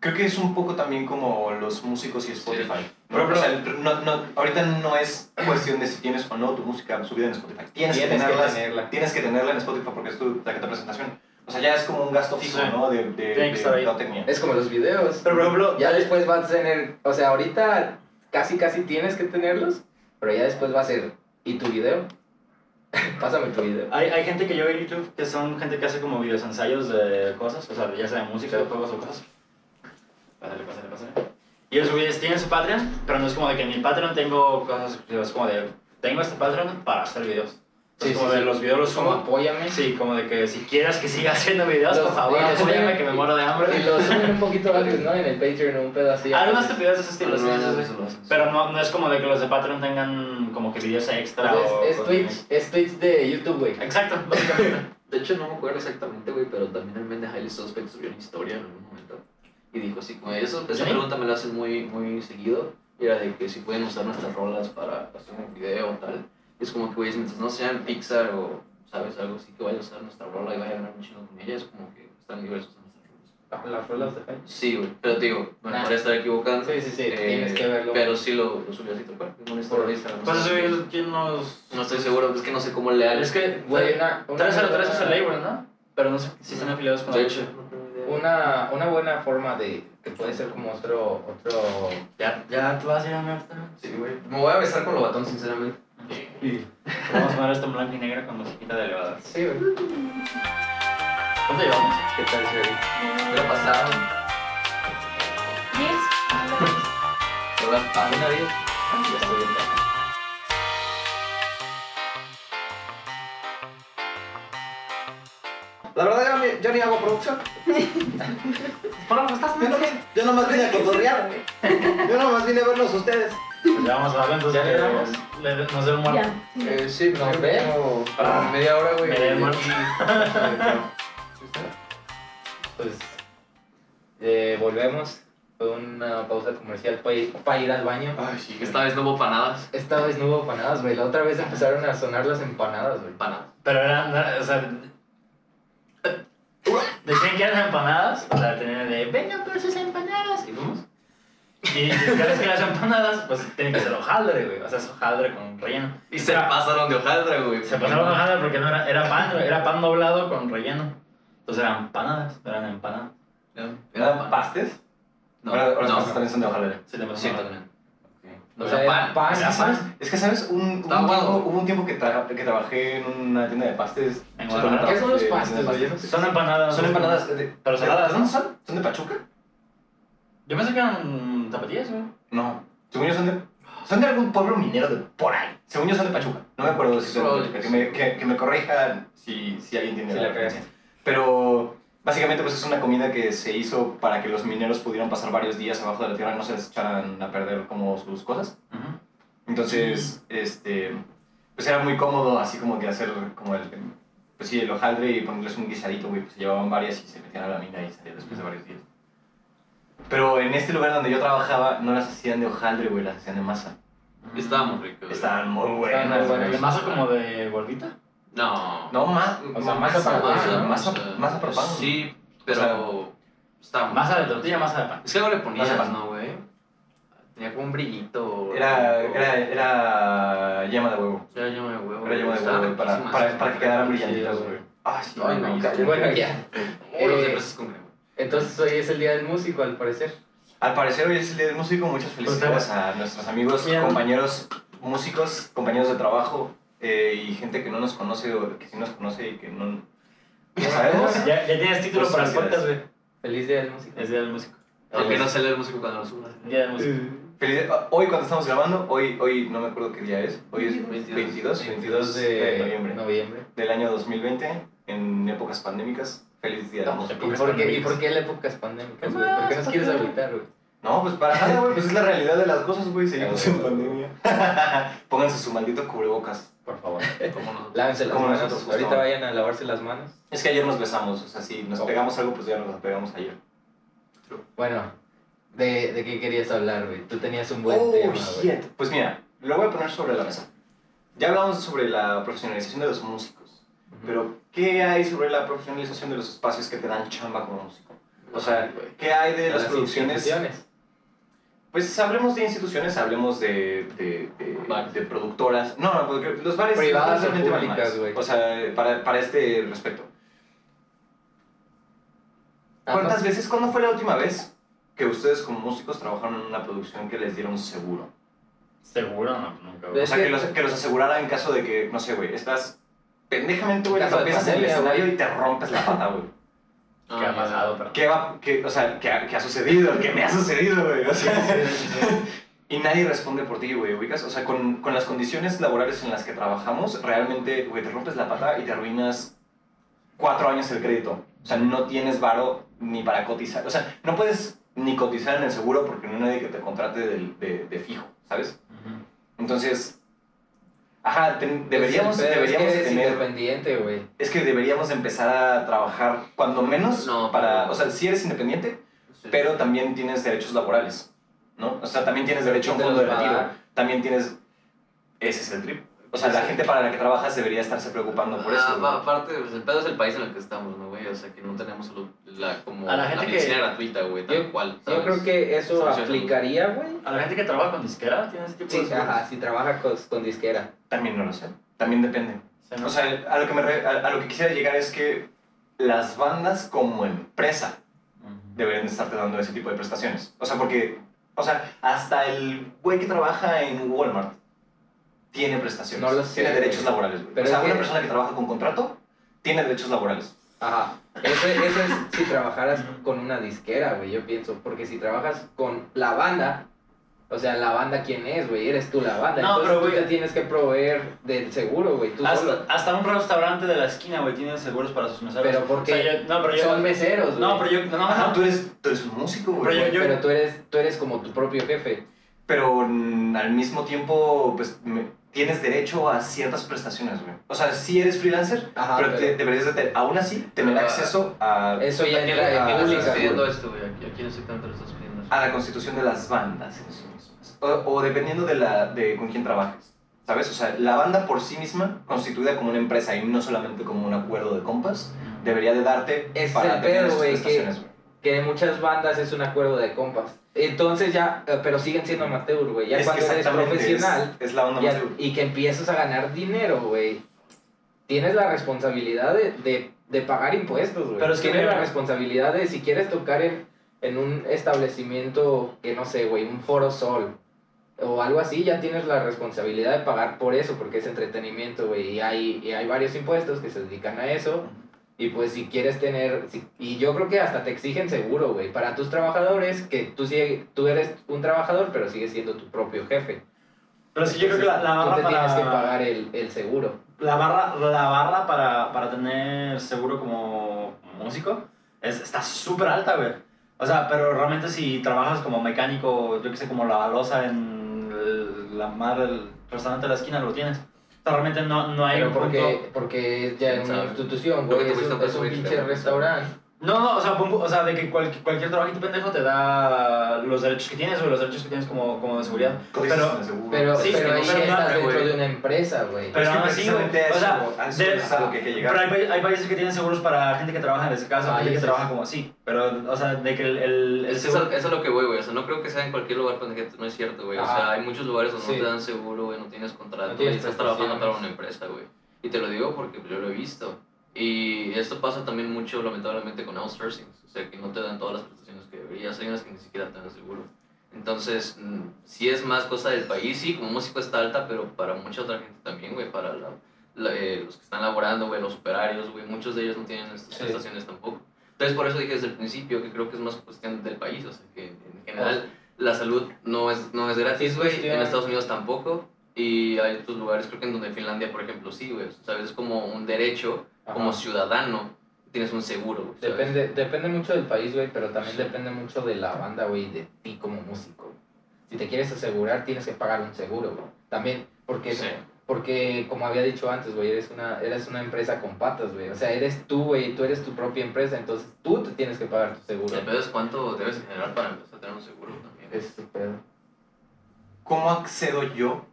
Creo que es un poco también como los músicos y Spotify. ¿no? Por ejemplo- O sea, no- no- ahorita no es cuestión de si tienes o no tu música subida en Spotify. Tienes, que, Tienes que tenerlas- tenerla. Tienes que tenerla en Spotify porque es tu tarjeta de presentación. O sea, ya es como un gasto fijo, Sí. ¿no? De, de, que de mercadotecnia. Es como los videos. Pero por ejemplo, Ya después vas a tener, o sea, ahorita casi casi tienes que tenerlos, pero ya después va a ser, ¿y tu video? Pásame tu video. Hay, hay gente que yo veo en YouTube que son gente que hace como videos ensayos de cosas, o sea, ya sea de música, de juegos o cosas. Pásale, pásale, pásale. Y esos güeyes tienen su Patreon, pero no es como de que en mi Patreon tengo cosas exclusivas, como de, tengo este Patreon para hacer videos. Entonces, como de los videos los como apóyame. Sí, como de que si quieres que siga haciendo videos, Los- por favor, apóyame que me muero de hambre. Y lo suben un poquito antes, ¿no? En el Patreon, un pedo así. Algunas estupideces de ese estilo, sí, sí, sí. veces lo hacen. Pero no, no es como de que los de Patreon tengan como que videos extra o... Pues es, es Twitch, es Twitch de YouTube, güey. Exacto, básicamente. De hecho, no me acuerdo exactamente, güey, pero también el men de Highly Suspect subió una historia en algún momento. Y dijo así, como eso, esa ¿Sí? pregunta me la hacen muy, muy seguido. Y era de que si pueden usar nuestras rolas para hacer un video o tal. Es como que, güey, mientras no sean Pixar o, ¿sabes? Algo así que vaya a usar nuestra rola y vaya a ganar un chingo con ella, es como que están libres usando nuestras rolas. Las rolas de Jaime. Sí, güey, pero te digo, me Nah. podría estar equivocando. Sí, sí, sí, Eh, tienes que verlo. Pero sí lo, lo subió así tal cual, en una historia de Instagram. Pues no, sé. eso, ¿quién nos...? no estoy seguro, es que no sé cómo leer. Es que, Güey, una, una, 303 es el label, ¿no? Pero no sé si están afiliados con De la hecho, una, una buena forma de que puede ser como otro otro Ya, ya tú vas a ir a ver Sí, güey. Me voy a besar con Lobatón, sinceramente. Vamos a poner esto en blanco y negro con musiquita de elevadas. sí güey ¿Cuánto llevamos? qué tal Sherry? ¿Qué lo pasaron? Yes. ¿Lo vas a una vez? ya estoy bien La verdad, ya, ni- ya ni hago producción. Bueno, pues estás Yo nomás, yo nomás vine a cotorrear. Yo nomás vine a verlos a ustedes. Pues ya vamos a darle entonces ¿Ya le damos? le- nos dé un muerto. Eh, sí, Nos nos vemos. Para media hora, güey. Me den muerto. pues eh, volvemos fue una pausa comercial para ir, para ir al baño Ay, sí. Esta vez no hubo panadas. esta vez no hubo empanadas güey la otra vez empezaron a sonar las empanadas güey Panadas. Pero eran, o sea... Decían que eran empanadas, o sea, tenían de, venga por sus empanadas, y fuimos. Y cada vez que las empanadas, pues tienen que ser hojaldre, güey, o sea, es hojaldre con relleno. Y se pasaron de hojaldra, güey. Se pasaron hojaldre porque no era, era pan, güey, era pan doblado con relleno. Entonces eran empanadas, eran empanadas. ¿Eran pastes? No, ahora, ahora los no. pastes también son de hojalera. Sí, también. o sea era pan. pan, Es que, Era ¿sabes? pan. Es que, ¿sabes? Un, un, tiempo, hubo un tiempo que, tra- que trabajé en una tienda de pastes. En. ¿qué son los de- de pastes güey? Son empanadas. Son empanadas. De, Pero de- saladas, ¿De ¿no? son? ¿Son de Pachuca? Yo pensé que eran tapatías, güey. No. Según yo son de. Son de algún pueblo minero de por ahí. Según yo son de Pachuca. No me acuerdo si son de Pachuca. Que me, que, que me corrijan si, si alguien tiene Sí, la referencia. Pero básicamente pues es una comida que se hizo para que los mineros pudieran pasar varios días abajo de la tierra y no se les echaran a perder como sus cosas. Ujú. Entonces, este, pues era muy cómodo así como que hacer como el, pues sí, el hojaldre y ponerles un guisadito, güey, pues se llevaban varias y se metían a la mina y salían después de varios días. Pero en este lugar donde yo trabajaba no las hacían de hojaldre, güey, las hacían de masa. Estaba muy rico. güey. Estaban muy Estaban muy buenas. ¿De masa como de gordita? No. No, más, O sea, masa para pan, masa, ¿no? masa, o sea, masa para pan. Sí, pero. Estaba muy Masa de tortilla, masa de pan. Es que algo le ponías, Masa de pan. ¿no, güey? Tenía como un brillito. Era, o- era, era yema de huevo. Era yema de huevo. Era yema de huevo para, para, para que quedaran brillantitas, güey. Ah, sí, Ay, no, güey. cállate. bueno ya Entonces hoy es el día del músico al parecer Al parecer hoy es el día del músico. Muchas felicidades a nuestros amigos, Bien. compañeros músicos, compañeros de trabajo eh, y gente que no nos conoce o que sí nos conoce y que no, no sabemos. Ya, ya tienes título Pues para el podcast, güey. feliz día del músico Es día del músico. Aunque no sale el músico cuando lo subas. Día del músico. Felici- Hoy cuando estamos grabando, hoy, hoy no me acuerdo qué día es, hoy es 22. 22, 22 de de noviembre noviembre del año 2020, en épocas pandémicas. Feliz día. ¿Y por, qué, ¿Y por qué la época es pandémica, güey? ¿Por qué nos quieres agüitar, güey? No, pues para nada, güey, pues es la realidad de las cosas, güey, seguimos en pandemia. Pónganse su maldito cubrebocas. Por favor. Como. Lávense las manos. nosotros. Ahorita vayan a lavarse las manos. Es que ayer nos besamos, o sea, si nos Oh. pegamos algo, pues ya nos pegamos ayer. Bueno, ¿de, de qué querías hablar, güey? Tú tenías un buen Oh, tema. Pues mira, lo voy a poner sobre la mesa. Ya hablamos sobre la profesionalización de los músicos, pero ¿qué hay sobre la profesionalización de los espacios que te dan chamba como músico? O sea, ¿qué hay de las, producciones? instituciones. Pues hablemos de instituciones, hablemos de, de, de, de productoras. No, no, porque los bares Privadas o realmente valen públicas, más. güey. O sea, para, para este respecto. ¿Cuántas veces, cuándo fue la última vez que ustedes como músicos trabajaron en una producción que les diera un seguro? Seguro, no, nunca, O güey. sea, que- los, que los asegurara en caso de que, no sé, güey, estás pendejamente, güey, te de tropiezas en el escenario y te rompes la pata, güey. ¿Qué ha pasado? Pero... ¿Qué va, qué, o sea, qué, ha- qué ha sucedido? ¿Qué me ha sucedido, güey? O sea, y nadie responde por ti, güey, ubicas. O sea, con, con las condiciones laborales en las que trabajamos, realmente, güey, te rompes la pata y te arruinas cuatro años el crédito. O sea, no tienes varo ni para cotizar. O sea, no puedes ni cotizar en el seguro porque no hay nadie que te contrate del- de, de fijo, ¿sabes? Entonces, Ajá, ten- deberíamos, Pero deberíamos es que tener... independiente, güey. Es que deberíamos de empezar a trabajar cuando menos No, para... pero- O sea, si eres independiente, Sí. pero también tienes derechos laborales, ¿no? O sea, también tienes derecho a un te fondo de retiro. También tienes... Ese es el trip. O sea, la gente para la que trabajas debería estarse preocupando por eso. Ah, va- aparte, pues, el pedo es el país en el que estamos, ¿no, güey? O sea, que no tenemos solo la, como A la gente que- medicina gratuita, güey, tal Yo- cual. Yo ¿sabes? creo que eso aplicaría, güey. A la gente que trabaja con disquera, tiene ese tipo de Sí, ajá, si trabaja con, con disquera. También no lo sé. También depende. Sí, ¿no? O sea, a lo que, me re- a, a lo que quisiera llegar es que las bandas como empresa deberían de estarte dando ese tipo de prestaciones. O sea, porque, o sea, hasta el güey que trabaja en Walmart tiene prestaciones. No lo sé, Tiene derechos güey. laborales, güey. Pero o sea, es una que- persona que trabaja con contrato tiene derechos laborales. Ajá. Eso, eso es si trabajaras con una disquera, güey, yo pienso. Porque si trabajas con la banda, o sea, la banda, ¿quién es, güey? Eres tú la banda. No, Entonces pero, tú güey- te tienes que proveer del seguro, güey, tú solo. Hasta, un restaurante de la esquina, güey, tiene seguros para sus meseros. Pero porque O sea, yo- no, pero yo, Son meseros, güey. No, pero yo, no, no, Ajá, no. tú eres, tú eres un músico, güey. Pero yo- yo- Pero tú eres, tú eres como tu propio jefe. Pero mm, al mismo tiempo, pues, me- tienes derecho a ciertas prestaciones, güey. O sea, sí eres freelancer, Ajá, pero, pero- te- deberías de tener, aún así, tener Ah. acceso a, Eso ya ¿A quién, entra a quién estás pidiendo esto, güey? ¿A quién exactamente le estás pidiendo esto? a la constitución de las bandas en sí mismas. O, o dependiendo de, la, de con quién trabajes. ¿Sabes? O sea, la banda por sí misma, constituida como una empresa y no solamente como un acuerdo de compas, debería de darte es para tener pedo, esas prestaciones, güey. Que en muchas bandas es un acuerdo de compas. Entonces ya, eh, pero siguen siendo amateur, güey. Ya Es cuando eres profesional Es, es la onda ya- y que empiezas a ganar dinero, güey. Tienes la responsabilidad de, de, de pagar impuestos, güey. Pero es que Tienes mira- la responsabilidad de si quieres tocar en, en un establecimiento que no sé, güey, un foro sol o algo así, ya tienes la responsabilidad de pagar por eso, porque es entretenimiento, güey. Y hay, y hay varios impuestos que se dedican a eso. Y pues si quieres tener, si- y yo creo que hasta te exigen seguro, güey, para tus trabajadores, que tú, tú eres un trabajador, pero sigues siendo tu propio jefe. Pero sí, yo creo que la, la barra tú te para... tienes que pagar el, el seguro. La barra, la barra para, para tener seguro como músico es, está súper alta, güey. O sea, pero realmente si trabajas como mecánico, yo que sé, como la balosa en el- la madre del restaurante de la esquina, lo tienes. O sea, realmente no, no hay Pero un punto... porque, porque es ya ¿Quién una institución, güey, que es un, es un pinche restaurante. No, no, o sea, o sea de que cual- cualquier trabajito pendejo te da los derechos que tienes, o los derechos que tienes como, como de seguridad. Pero. Pero, Sí, pero sí, ahí pero no, estás dentro güey. de una empresa, güey. Pero así, güey, precisamente a o sea, eso de- es a lo que hay que llegar. Pero hay, hay países que tienen seguros para gente que trabaja desde casa, Ah, gente que eso trabaja sí. como sí, pero, o sea, de que el, el, el seguro... eso, eso es lo que voy, güey. O sea, no creo que sea en cualquier lugar pendejo, no es cierto, güey. O sea, hay muchos lugares donde Sí. no te dan seguro, güey, no tienes contrato, No tienes y estás trabajando para una empresa, güey. Y te lo digo porque yo lo he visto. Y esto pasa también mucho, lamentablemente, con outsourcing. O sea, que no te dan todas las prestaciones que deberías. Hay unas que ni siquiera te dan seguro. Entonces, mm, sí es más cosa del país, sí, como músico está alta, pero para mucha otra gente también, güey. Para la, la- eh, los que están laborando, güey, los operarios, güey. Muchos de ellos no tienen estas Sí. prestaciones tampoco. Entonces, por eso dije desde el principio que creo que es más cuestión del país. O sea, que en general la salud no es, no es gratis, güey. cuestión- En Estados Unidos tampoco. Y hay otros lugares, creo que en donde Finlandia, por ejemplo, sí, güey. ¿Sabes? Es como un derecho, como ciudadano, tienes un seguro, güey. ¿sabes? Depende, depende mucho del país, güey, pero también depende mucho de la banda, güey, de ti como músico. güey. Si te quieres asegurar, tienes que pagar un seguro, güey. También, porque, Sí. porque como había dicho antes, güey, eres una, eres una empresa con patas, güey. O sea, eres tú, güey, tú eres tu propia empresa, entonces tú te tienes que pagar tu seguro. El pedo es cuánto debes generar para empezar a tener un seguro también. Es tu pedo. ¿Cómo accedo yo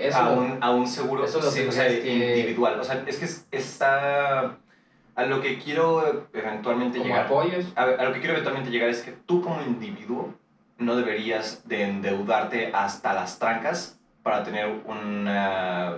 Eso, a, un, a un seguro eso sí, o sea, que- individual? O sea, es que es- está... A lo que quiero eventualmente como llegar... apoyos. A, a lo que quiero eventualmente llegar es que tú como individuo no deberías de endeudarte hasta las trancas para tener una,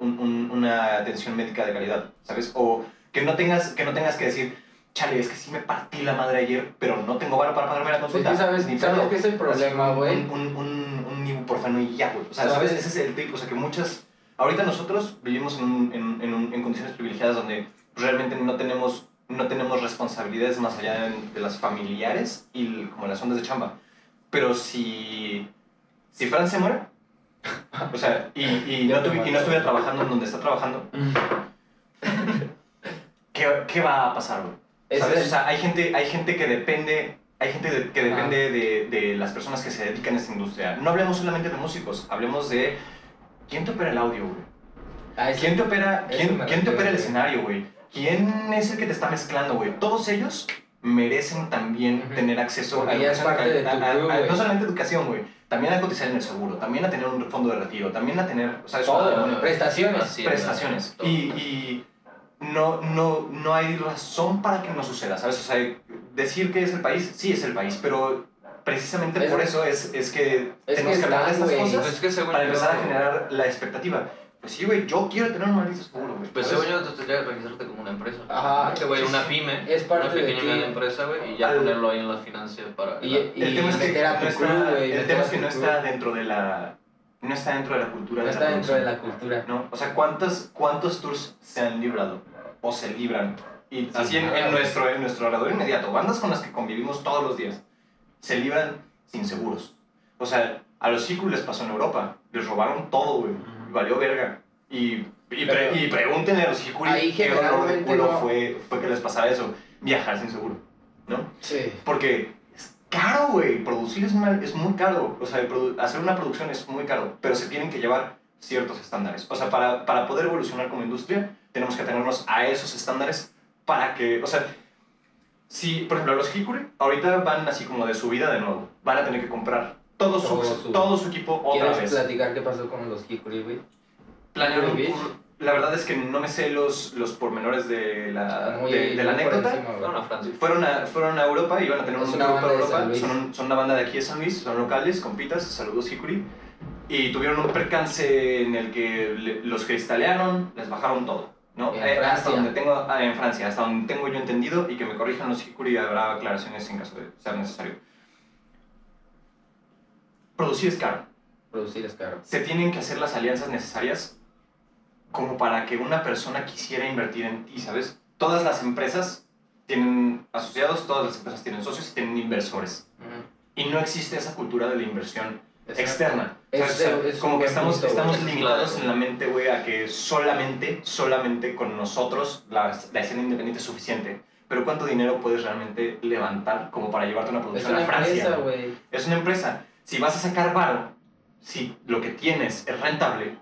un- un- una atención médica de calidad, ¿sabes? O que no tengas que, no tengas que decir, chale, es que sí me partí la madre ayer, pero no tengo varo para pagarme la Sí, consulta. ¿sabes, Ni ¿sabes pedo. qué es el problema, güey? Un, un, un ibuprofeno y ya, güey. O sea, ¿sabes? Ese es el tipo, o sea, que muchas... Ahorita nosotros vivimos en, un- en, en, un- en condiciones privilegiadas donde realmente no tenemos, no tenemos responsabilidades más allá de, de las familiares y el- como las ondas de chamba. Pero si, si Fran se muere, o sea, y, y, no, tuvi- y no estuviera trabajando en donde está trabajando, ¿qué, qué va a pasar, güey? ¿Sabes? es- O sea, hay gente, hay gente que depende, hay gente de- que depende de, de las personas que se dedican a esta industria. No hablemos solamente de músicos, hablemos de ¿quién te opera el audio, güey? Ah, ¿Quién te opera, quién, quién te opera el escenario, güey? ¿Quién es el que te está mezclando, güey? Todos ellos merecen también Ujú. tener acceso Porque a educación, parte de tu a- a- crew, a- güey. no solamente educación, güey, también a cotizar en el seguro, también a tener un fondo de retiro, también a tener, o sea, Todo, una-. Prestaciones. Hacienda, prestaciones. todo. Y, y no, no, no hay razón para que no suceda, ¿sabes? O sea, decir que es el país, sí es el país, pero precisamente Es- por eso es, es que es tenemos que que hablar de estas güey. cosas Pues es que según para yo- empezar a generar la expectativa. Pues sí, güey, yo quiero tener un maldito seguro, güey. Pues según yo, tú tendrías que registrarte como una empresa. Ajá. Que, güey, una pyme. Es parte una de pequeña ti. mediana empresa, güey, y ya Al- ponerlo ahí en las finanzas para... Y, y el tema es que meter a no tu está, crew, güey. el tema es que no está dentro de la no está dentro de la cultura No de está dentro de la cultura. ¿no? O sea, ¿cuántos, cuántos tours se han librado o se libran? Y así en, en nuestro, en nuestro alrededor inmediato, bandas con las que convivimos todos los días, se libran sin seguros. O sea, a los Hikul les pasó en Europa, les robaron todo, güey, y valió verga. Y, y, pre- y pregúntenle a los Ahí qué dolor de culo no. fue, fue que les pasara eso, viajar sin seguro, ¿no? Sí. Porque es caro, güey. Producir es, mal- es muy caro. O sea, hacer una producción es muy caro. Pero se tienen que llevar ciertos estándares. O sea, para, para poder evolucionar como industria, tenemos que atenernos a esos estándares para que, o sea, si, por ejemplo, los Hikuri ahorita van así como de subida de nuevo. Van a tener que comprar todo su, Todo su- todo su equipo otra ¿Quieres vez. platicar qué pasó con los Hikuri, güey? Planearon. La verdad es que no me sé los, los pormenores de la, Muy- de, de la anécdota. encima. Fueron a Francia. Fueron a, fueron a Europa y iban a tener Es un banda de Europa. Son una banda de aquí de San Luis, son locales, compitas, saludos Hikuri. Y tuvieron un percance en el que le- los cristalearon, les bajaron todo. ¿No? En Eh, hasta donde tengo, ah, en Francia, hasta donde tengo yo entendido y que me corrijan los Hikuri habrá aclaraciones en caso de ser necesario. Producir es caro Producir es caro. se tienen que hacer las alianzas necesarias como para que una persona quisiera invertir en ti, ¿sabes? Todas las empresas tienen asociados, todas las empresas tienen socios y tienen inversores. Ujú. Y no existe esa cultura de la inversión Exacto. externa. Es-. O sea, es un como que estamos, punto, estamos limitados Claro. en la mente, güey, a que solamente, solamente con nosotros la, la escena independiente es suficiente. Pero ¿cuánto dinero puedes realmente levantar como para llevarte una Es producción una a Francia? empresa, güey. es una empresa. Si vas a sacar varo, si lo que tienes es rentable,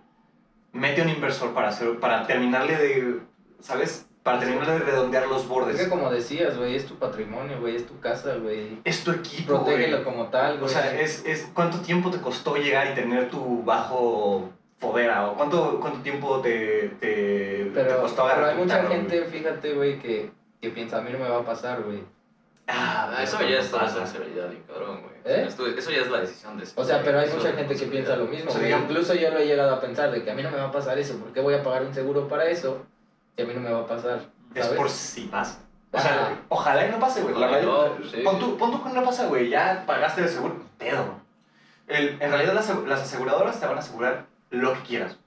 mete a un inversor para, hacer, para terminarle de, ¿sabes? Para terminarle de redondear los Es bordes. que como decías, güey, es tu patrimonio, güey, es tu casa, güey. Es tu equipo, Protégelo como tal, güey. O sea, es, es cuánto tiempo te costó llegar y tener tu bajo fodera o cuánto, cuánto tiempo te, te, te pero, costó pero agarrar hay tu mucha guitarra, gente, güey. fíjate, güey, que, que piensa, a mí no me va a pasar, güey. Ah, eso pero ya es pasa. sensibilidad, bien cabrón, güey. ¿Eh? Eso ya es la decisión de O sea, pero hay eso mucha es gente que piensa lo mismo, O sea, digamos- Incluso yo lo he llegado a pensar, de que a mí no me va a pasar eso. ¿Por qué voy a pagar un seguro para eso si a mí no me va a pasar? Es ¿sabes? por si pasa. O Ajá. sea, ojalá y no pase, güey. La mayor- sí. pon, tú, pon tú que no pasa, güey. Ya pagaste el seguro. Pedo. El- en realidad las, las aseguradoras te van a asegurar lo que quieras.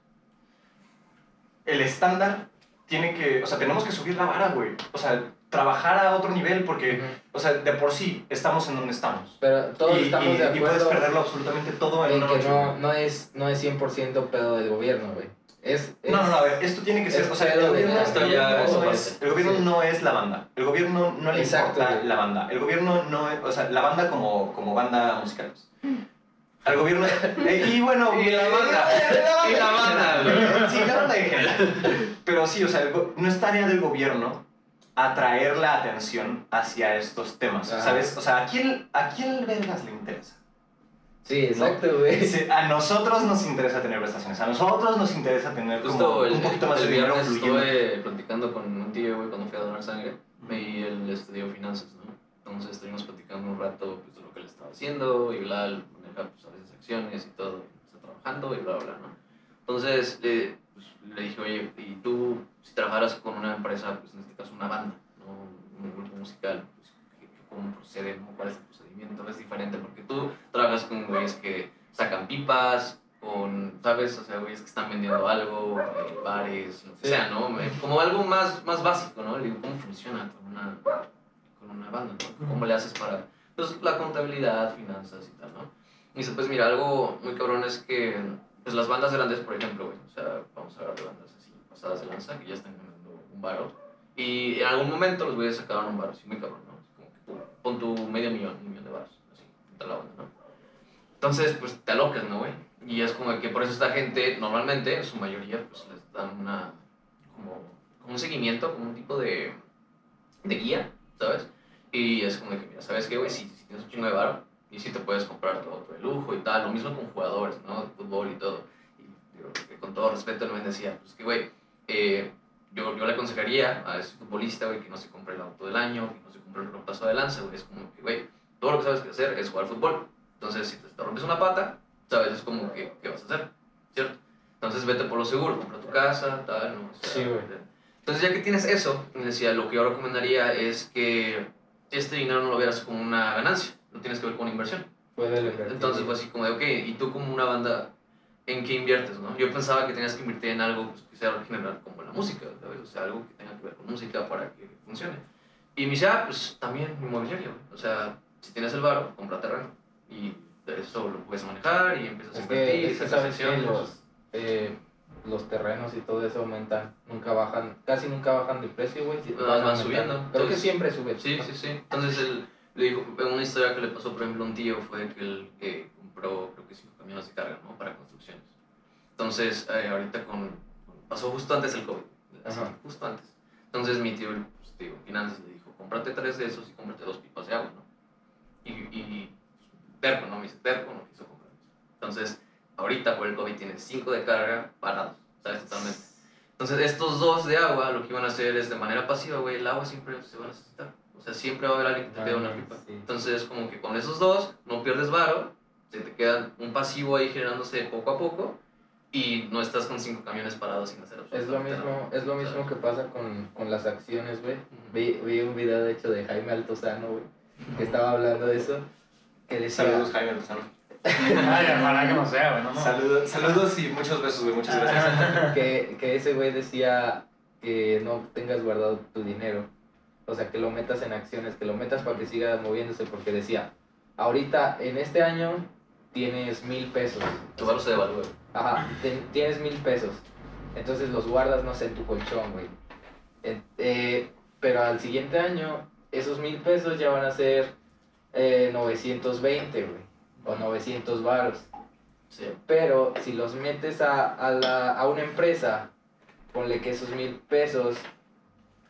El estándar tiene que... O sea, tenemos que subir la vara, güey. O sea, trabajar a otro nivel porque... O sea, de por sí estamos en donde estamos. Pero todos y, estamos y- de y puedes acuerdo perderlo absolutamente todo en en una que noche. no, no, es, no es 100% pedo del gobierno, güey. Es, es- No, no, no, a ver, esto tiene que ser, es o sea, el gobierno, Esto ya no es, el gobierno Sí. no es la banda, el gobierno no le Exacto, importa la banda, el gobierno no es, o sea, la banda como, como banda musical. Al gobierno, eh, y bueno, Y la banda. Y la banda. Sí, la banda en general. Pero sí, o sea, el no es tarea del gobierno atraer la atención hacia estos temas, Ajá. ¿sabes? O sea, ¿a quién, ¿a quién vergas le interesa? Sí, exacto, güey. Sí, A nosotros nos interesa tener prestaciones, a nosotros nos interesa tener como el, un poquito más el de dinero fluyendo. estuve platicando con un tío, güey, cuando fui a donar sangre, y él estudió finanzas, ¿no? Entonces estuvimos platicando un rato pues, de lo que él estaba haciendo, y bla, él maneja pues, a veces acciones y todo, y está trabajando, y bla, bla, ¿no? Entonces le, pues, le dije, oye, y tú, si trabajaras con una empresa, pues en este caso una banda, ¿no? Un grupo musical, pues, ¿qué- qué- ¿cómo procede, no? ¿Cuál es el procedimiento? Es diferente, porque tú trabajas con güeyes que sacan pipas, con, ¿sabes? O sea, güeyes que están vendiendo algo, eh, bares, lo que sea, ¿no? Me- Como algo más, más básico, ¿no? Digo, ¿cómo funciona con una, con una banda, ¿no? ¿Cómo le haces para, pues, la contabilidad, finanzas y tal, ¿no? Y dice, pues mira, algo muy cabrón es que, pues las bandas grandes, por ejemplo, güey, o sea, vamos a hablar de bandas así, pasadas de lanza, que ya están ganando un baro, y en algún momento los güeyes sacaron un baro, así muy cabrón, ¿no? Pon tu medio millón, un millón de baros, así, toda la banda, ¿no? Entonces, pues te alocas, ¿no, güey? Y es como que por eso esta gente, normalmente, en su mayoría, pues les dan una, como, como un seguimiento, como un tipo de, de guía, ¿sabes? Y es como de que, mira, ¿sabes qué, güey? Si, si tienes un chingo de varo y si te puedes comprar todo, el lujo y tal, lo mismo con jugadores, ¿no? De fútbol y todo. Y digo, con todo respeto, él me decía, pues que, güey, eh, yo, yo le aconsejaría a ese futbolista, güey, que no se compre el auto del año, que no compre el paso de lanza, güey. Es como que, güey, todo lo que sabes que hacer es jugar fútbol. Entonces, si te, rompes una pata, sabes, es como que, ¿qué vas a hacer? ¿Cierto? Entonces, vete por lo seguro, compra tu casa, tal, ¿no? O sea, Sí, güey. Entonces, ya que tienes eso, me decía, lo que yo recomendaría es que este dinero no lo veas como una ganancia, lo tienes que ver como una inversión. Puede invertir. Entonces fue así como de, ok, ¿y tú como una banda, en qué inviertes, no? Yo pensaba que tenías que invertir en algo pues, que sea general como la música, ¿sabes? O sea, algo que tenga que ver con música para que funcione. Y me dice, ah, pues también inmobiliario. O sea, si tienes el varo, compra terreno. Y eso lo puedes manejar y empiezas a invertir, que, es que sabes que los, eh, los terrenos y todo eso aumentan, nunca bajan, casi nunca bajan de precio, güey. sí, Van- van subiendo. Creo que Entonces- siempre suben. Sí, sí, sí. Entonces él le dijo, una historia que le pasó, por ejemplo, a un tío fue que él eh, compró, creo que cinco camiones de carga, ¿no? Para construcciones. Entonces, eh, ahorita con, pasó justo antes el COVID, así, justo antes. Entonces mi tío, pues, digo, finanzas, le dijo, cómprate tres de esos y cómprate dos pipas de agua, ¿no? Y, y terco, ¿no? Me dice, terco, no quiso comprar. Entonces, ahorita por el COVID tiene cinco de carga parados, ¿sabes? Totalmente. Entonces, estos dos de agua lo que iban a hacer es de manera pasiva, güey, el agua siempre se va a necesitar. O sea, siempre va a haber alguien que te pida una Ah, pipa. sí. Entonces, como que con esos dos no pierdes varo, se te queda un pasivo ahí generándose poco a poco y no estás con cinco camiones parados sin hacer Es lo mismo, nada. es lo mismo ¿sabes? que pasa con, con las acciones, güey. Vi, vi un video, de hecho, de Jaime Altozano, güey, que estaba hablando de eso, que decía... Saludos, Jaime Lozano. Ay, ojalá que no sea, güey, no, no. Saludos, saludos y muchos besos, güey. Muchas gracias. que, que ese güey decía que no tengas guardado tu dinero. O sea, que lo metas en acciones, que lo metas para que siga moviéndose, porque decía, ahorita en este año tienes mil pesos. Tu varo se devalúa. Ajá, te- tienes mil pesos. Entonces los guardas, no sé, en tu colchón, güey. Eh, pero al siguiente año, esos mil pesos ya van a ser eh, 920, güey. O 900 varos. Sí. Pero si los metes a, a, la, a una empresa, ponle que esos mil pesos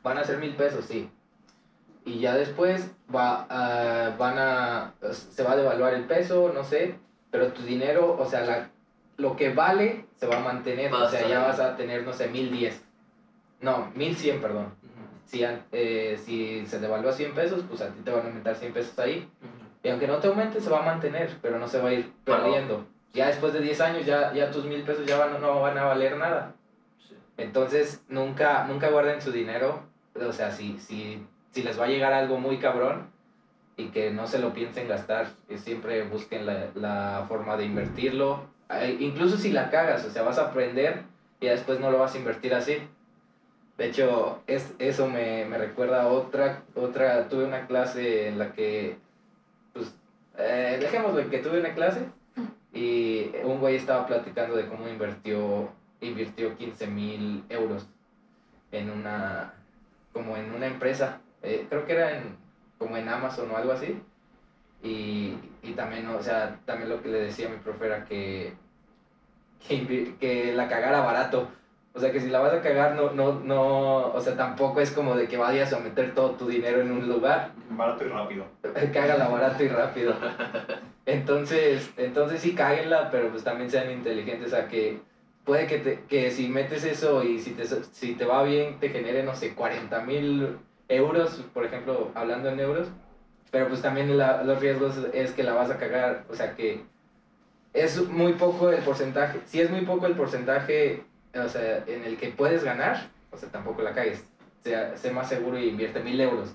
van a ser mil pesos, sí. Y ya después va, a- van a, se va a devaluar el peso, no sé, pero tu dinero, o sea, la, lo que vale se va a mantener, o sea, ya vas a tener, no sé, mil diez. No, mil cien, perdón. Ujú. Si, eh, si se devalúa 100 pesos, pues a ti te van a aumentar 100 pesos ahí. Y aunque no te aumente, se va a mantener, pero no se va a ir perdiendo. Ya después de 10 años, ya, ya tus mil pesos ya van, no van a valer nada. Sí. Entonces, nunca, nunca guarden su dinero. O sea, si, si, si les va a llegar algo muy cabrón y que no se lo piensen gastar, que siempre busquen la, la forma de invertirlo. Incluso si la cagas, o sea, vas a aprender y después no lo vas a invertir así. De hecho, es, eso me, me recuerda a otra, otra, tuve una clase en la que, pues, eh, dejémoslo que tuve una clase y un güey estaba platicando de cómo invirtió, invirtió 15 mil euros en una, como en una empresa, eh, creo que era en, como en Amazon o algo así. Y, y también, o sea, también lo que le decía a mi profe era que, que, la cagara barato. O sea, que si la vas a cagar, no, no, no, o sea, tampoco es como de que vayas a meter todo tu dinero en un lugar. Barato y rápido. Cágala barato y rápido. Entonces, entonces sí cáguenla, pero pues también sean inteligentes. O sea, que puede que, te- que si metes eso y si te, si te va bien, te genere, no sé, 40 mil euros, por ejemplo, hablando en euros. Pero pues también la- los riesgos es que la vas a cagar. O sea, que es muy poco el porcentaje. Si es muy poco el porcentaje, o sea, en el que puedes ganar, o sea, tampoco la cagues. Sea, sé más seguro y invierte mil euros.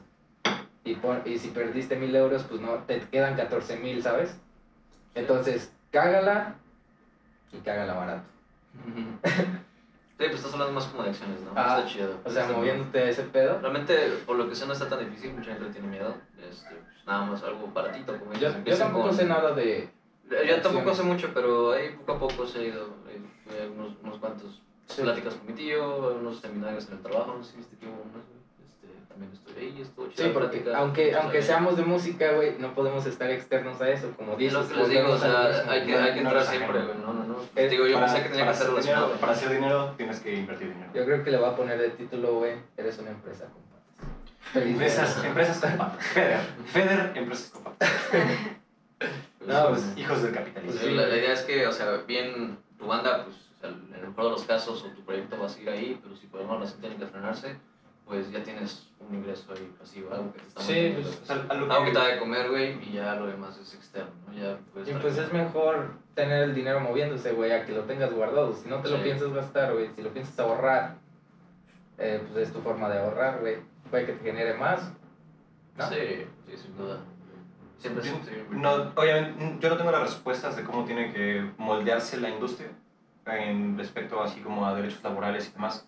Y, pon- y si perdiste mil euros, pues no, te quedan 14 mil, ¿sabes? Entonces, cágala y cágala barato. Sí, pues estás hablando más como de acciones, ¿no? Ah, está chido. O sea, Está- moviéndote a ese pedo. Realmente, por lo que sé, no está tan difícil, mucha gente tiene miedo. Este, pues, nada más algo baratito, como Yo, yo tampoco con- sé nada de... Yo tampoco acciones. sé mucho, pero ahí poco a poco se ha ido. eh, a unos, unos cuantos Sí. pláticas con mi tío, unos seminarios en el trabajo, no sé si viste que hubo unos, también estuve ahí, estuvo Sí, porque plática. aunque, aunque sea, seamos de música, güey, no podemos estar externos a eso, como Es dices. lo que les digo, o sea, hay que, hay que no entrar siempre, güey, no, no, no. Eh, Digo, yo para, pensé que tenía que para ser hacer dinero, relacionado. para hacer dinero tienes que invertir dinero. Yo creo que le va a poner de título, güey, eres una empresa, compadre. Empresas, empresas con patas. Feder, Feder, empresas con patas. No, Pues, pues, hijos del Pues capitalismo. sí, la, la idea es que, o sea, bien tu banda, pues, o sea, en el mejor de los casos, o tu proyecto va a seguir ahí, pero si por alguna razón tiene que frenarse, pues ya tienes un ingreso ahí pasivo, algo que te está Sí, pues, lo algo que que- te da de comer, güey, y ya lo demás es externo, ¿no? Ya puedes Y pues es mejor tener el dinero moviéndose, güey, a que lo tengas guardado. Si no te lo Sí. piensas gastar, güey, si lo piensas ahorrar, eh, pues es tu forma de ahorrar, güey. Puede que te genere más. ¿no? Sí, sí, sin duda. Siempre es Yo- sí, No, obviamente, yo no tengo las respuestas de cómo tiene que moldearse la industria en respecto así como a derechos laborales y demás,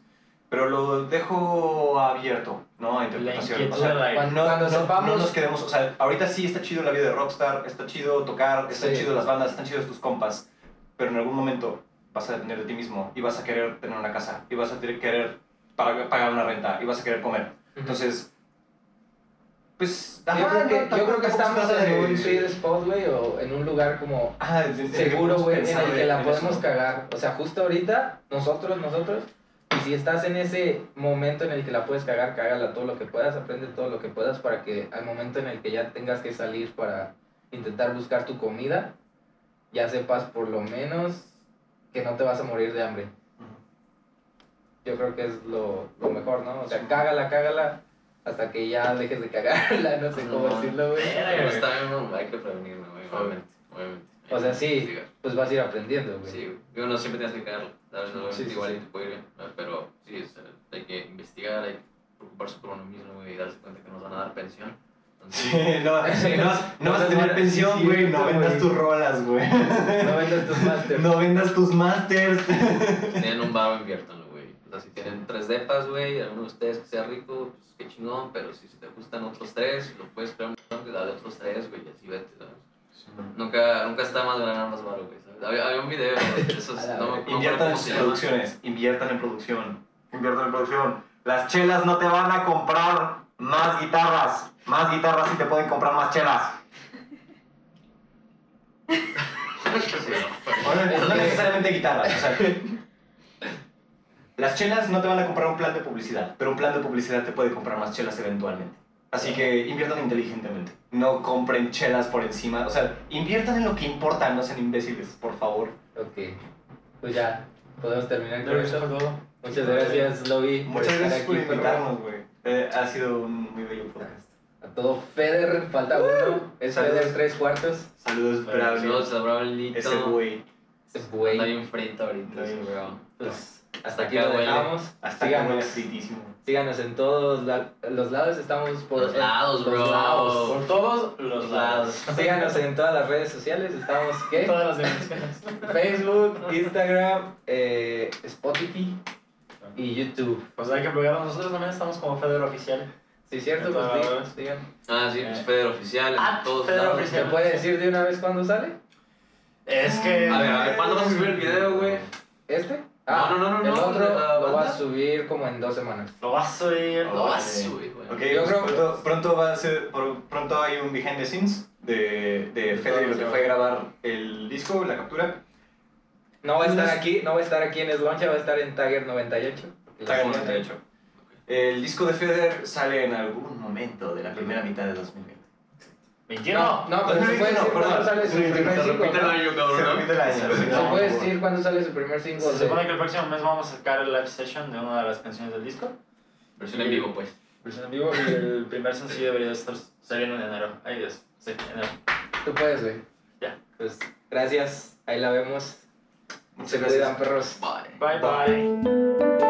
pero lo dejo abierto, ¿no? A interpretación. O sea, no, Cuando no- sepamos- no nos quedemos, o sea, ahorita sí está chido la vida de rockstar, está chido tocar, están Sí. chido las bandas, están chidos tus compas, pero en algún momento vas a depender de ti mismo y vas a querer tener una casa y vas a querer pagar, una renta y vas a querer comer. Entonces, pues, yo, ajá, creo no, que, yo tampoco- creo que estamos en de- un sweet spot, güey, o en un lugar como Ah, seguro, güey, en el que la eso. podemos cagar. O sea, justo ahorita, nosotros, nosotros, y si estás en ese momento en el que la puedes cagar, cágala todo lo que puedas, aprende todo lo que puedas para que al momento en el que ya tengas que salir para intentar buscar tu comida, ya sepas por lo menos que no te vas a morir de hambre. Yo creo que es lo, lo mejor, ¿no? O sea, cágala, cágala, hasta que ya dejes de cagarla, no sé cómo decirlo, güey. Pero está bien, hay que prevenirlo, güey, obviamente, obviamente. O sea, sí, pues vas a ir aprendiendo, güey. Sí, güey. Digo, no siempre tienes que Sí, sí, igual sí. te puede ir bien, pero sí, sea, hay que investigar, hay que preocuparse por uno mismo, güey, y darse cuenta que nos van a dar pensión. Entonces, Sí, no, no, no vas a tener pensión, güey, no vendas tus rolas, güey. No vendas tus masters. No vendas tus masters. si tienen un bar, inviértanlo, güey. O sea, si tienen tres depas, güey, alguno de ustedes que sea rico, pues qué chingón, pero si te gustan otros tres, lo puedes crear un dale otros tres, güey, y así vete, ¿sabes? Nunca, nunca está más ganar más baro, güey. Había, había un video de esos, no, no Inviertan en producciones, inviertan en producción. Inviertan en producción. Las chelas no te van a comprar más guitarras. Más guitarras y te pueden comprar más chelas. Bueno, no necesariamente guitarras. O sea, las chelas no te van a comprar un plan de publicidad, pero un plan de publicidad te puede comprar más chelas eventualmente. Así que inviertan inteligentemente. No compren chelas por encima. O sea, inviertan en lo que importa, no sean imbéciles, por favor. Ok, pues ya, podemos terminar con eso esto. fue todo. Muchas gracias, Lobby, Muchas gracias por invitarnos, güey. Eh, ha sido un muy bello podcast. A todo Feder, falta uno. Es Saludos. Feder tres cuartos. Saludos, Bravo. Saludos a Braulito. Ese güey. Ese güey. bien frito ahorita, Anda ese bien bro. Pues hasta Hasta aquí lo dejamos. Hasta Síganos, síganos en todos la- los lados. Estamos por Los lados, los bro. lados. Por todos los lados. Síganos en todas las redes sociales. Estamos, ¿qué? Todas las dimensiones. Facebook, Instagram, eh, Spotify y YouTube. Pues hay que plugarnos. Nosotros también estamos como Feder Oficial. Sí, cierto, pues digan. Ah, sí, pues Feder Oficial, en Ah, todos Feder lados. Oficial. ¿Se puede decir de una vez cuándo sale? Es que. A ver, a ver, ¿cuándo vas a subir el video, güey? ¿Este? Ah, No, no, no, no, El no, otro lo voy a subir como en dos semanas. Lo vas a subir. Lo vas a subir, güey. Ok, Yo creo- pronto, pronto va a ser, por- pronto hay un behind the scenes de, de Fede lo que fue grabar el disco, la captura. No va a estar aquí, no va a estar aquí en Sloncha, va a estar en Tiger 98. Está en de hecho. El disco de Feder sale en algún momento de la primera mitad de 2020. 21. No, no, pero se puede No, decir cuándo sale su primer single. Se cabrón. puede decir cuándo sale su primer single. Se supone que el próximo mes vamos a sacar el live session de una de las canciones del disco. Versión en vivo, pues. Versión en vivo y el primer sencillo debería estar saliendo en enero. Ahí es. Sí, enero. Tú puedes, güey. Ya. Pues gracias, ahí la vemos. Muchas Se gracias. cuidan, perros. Bye. Bye bye.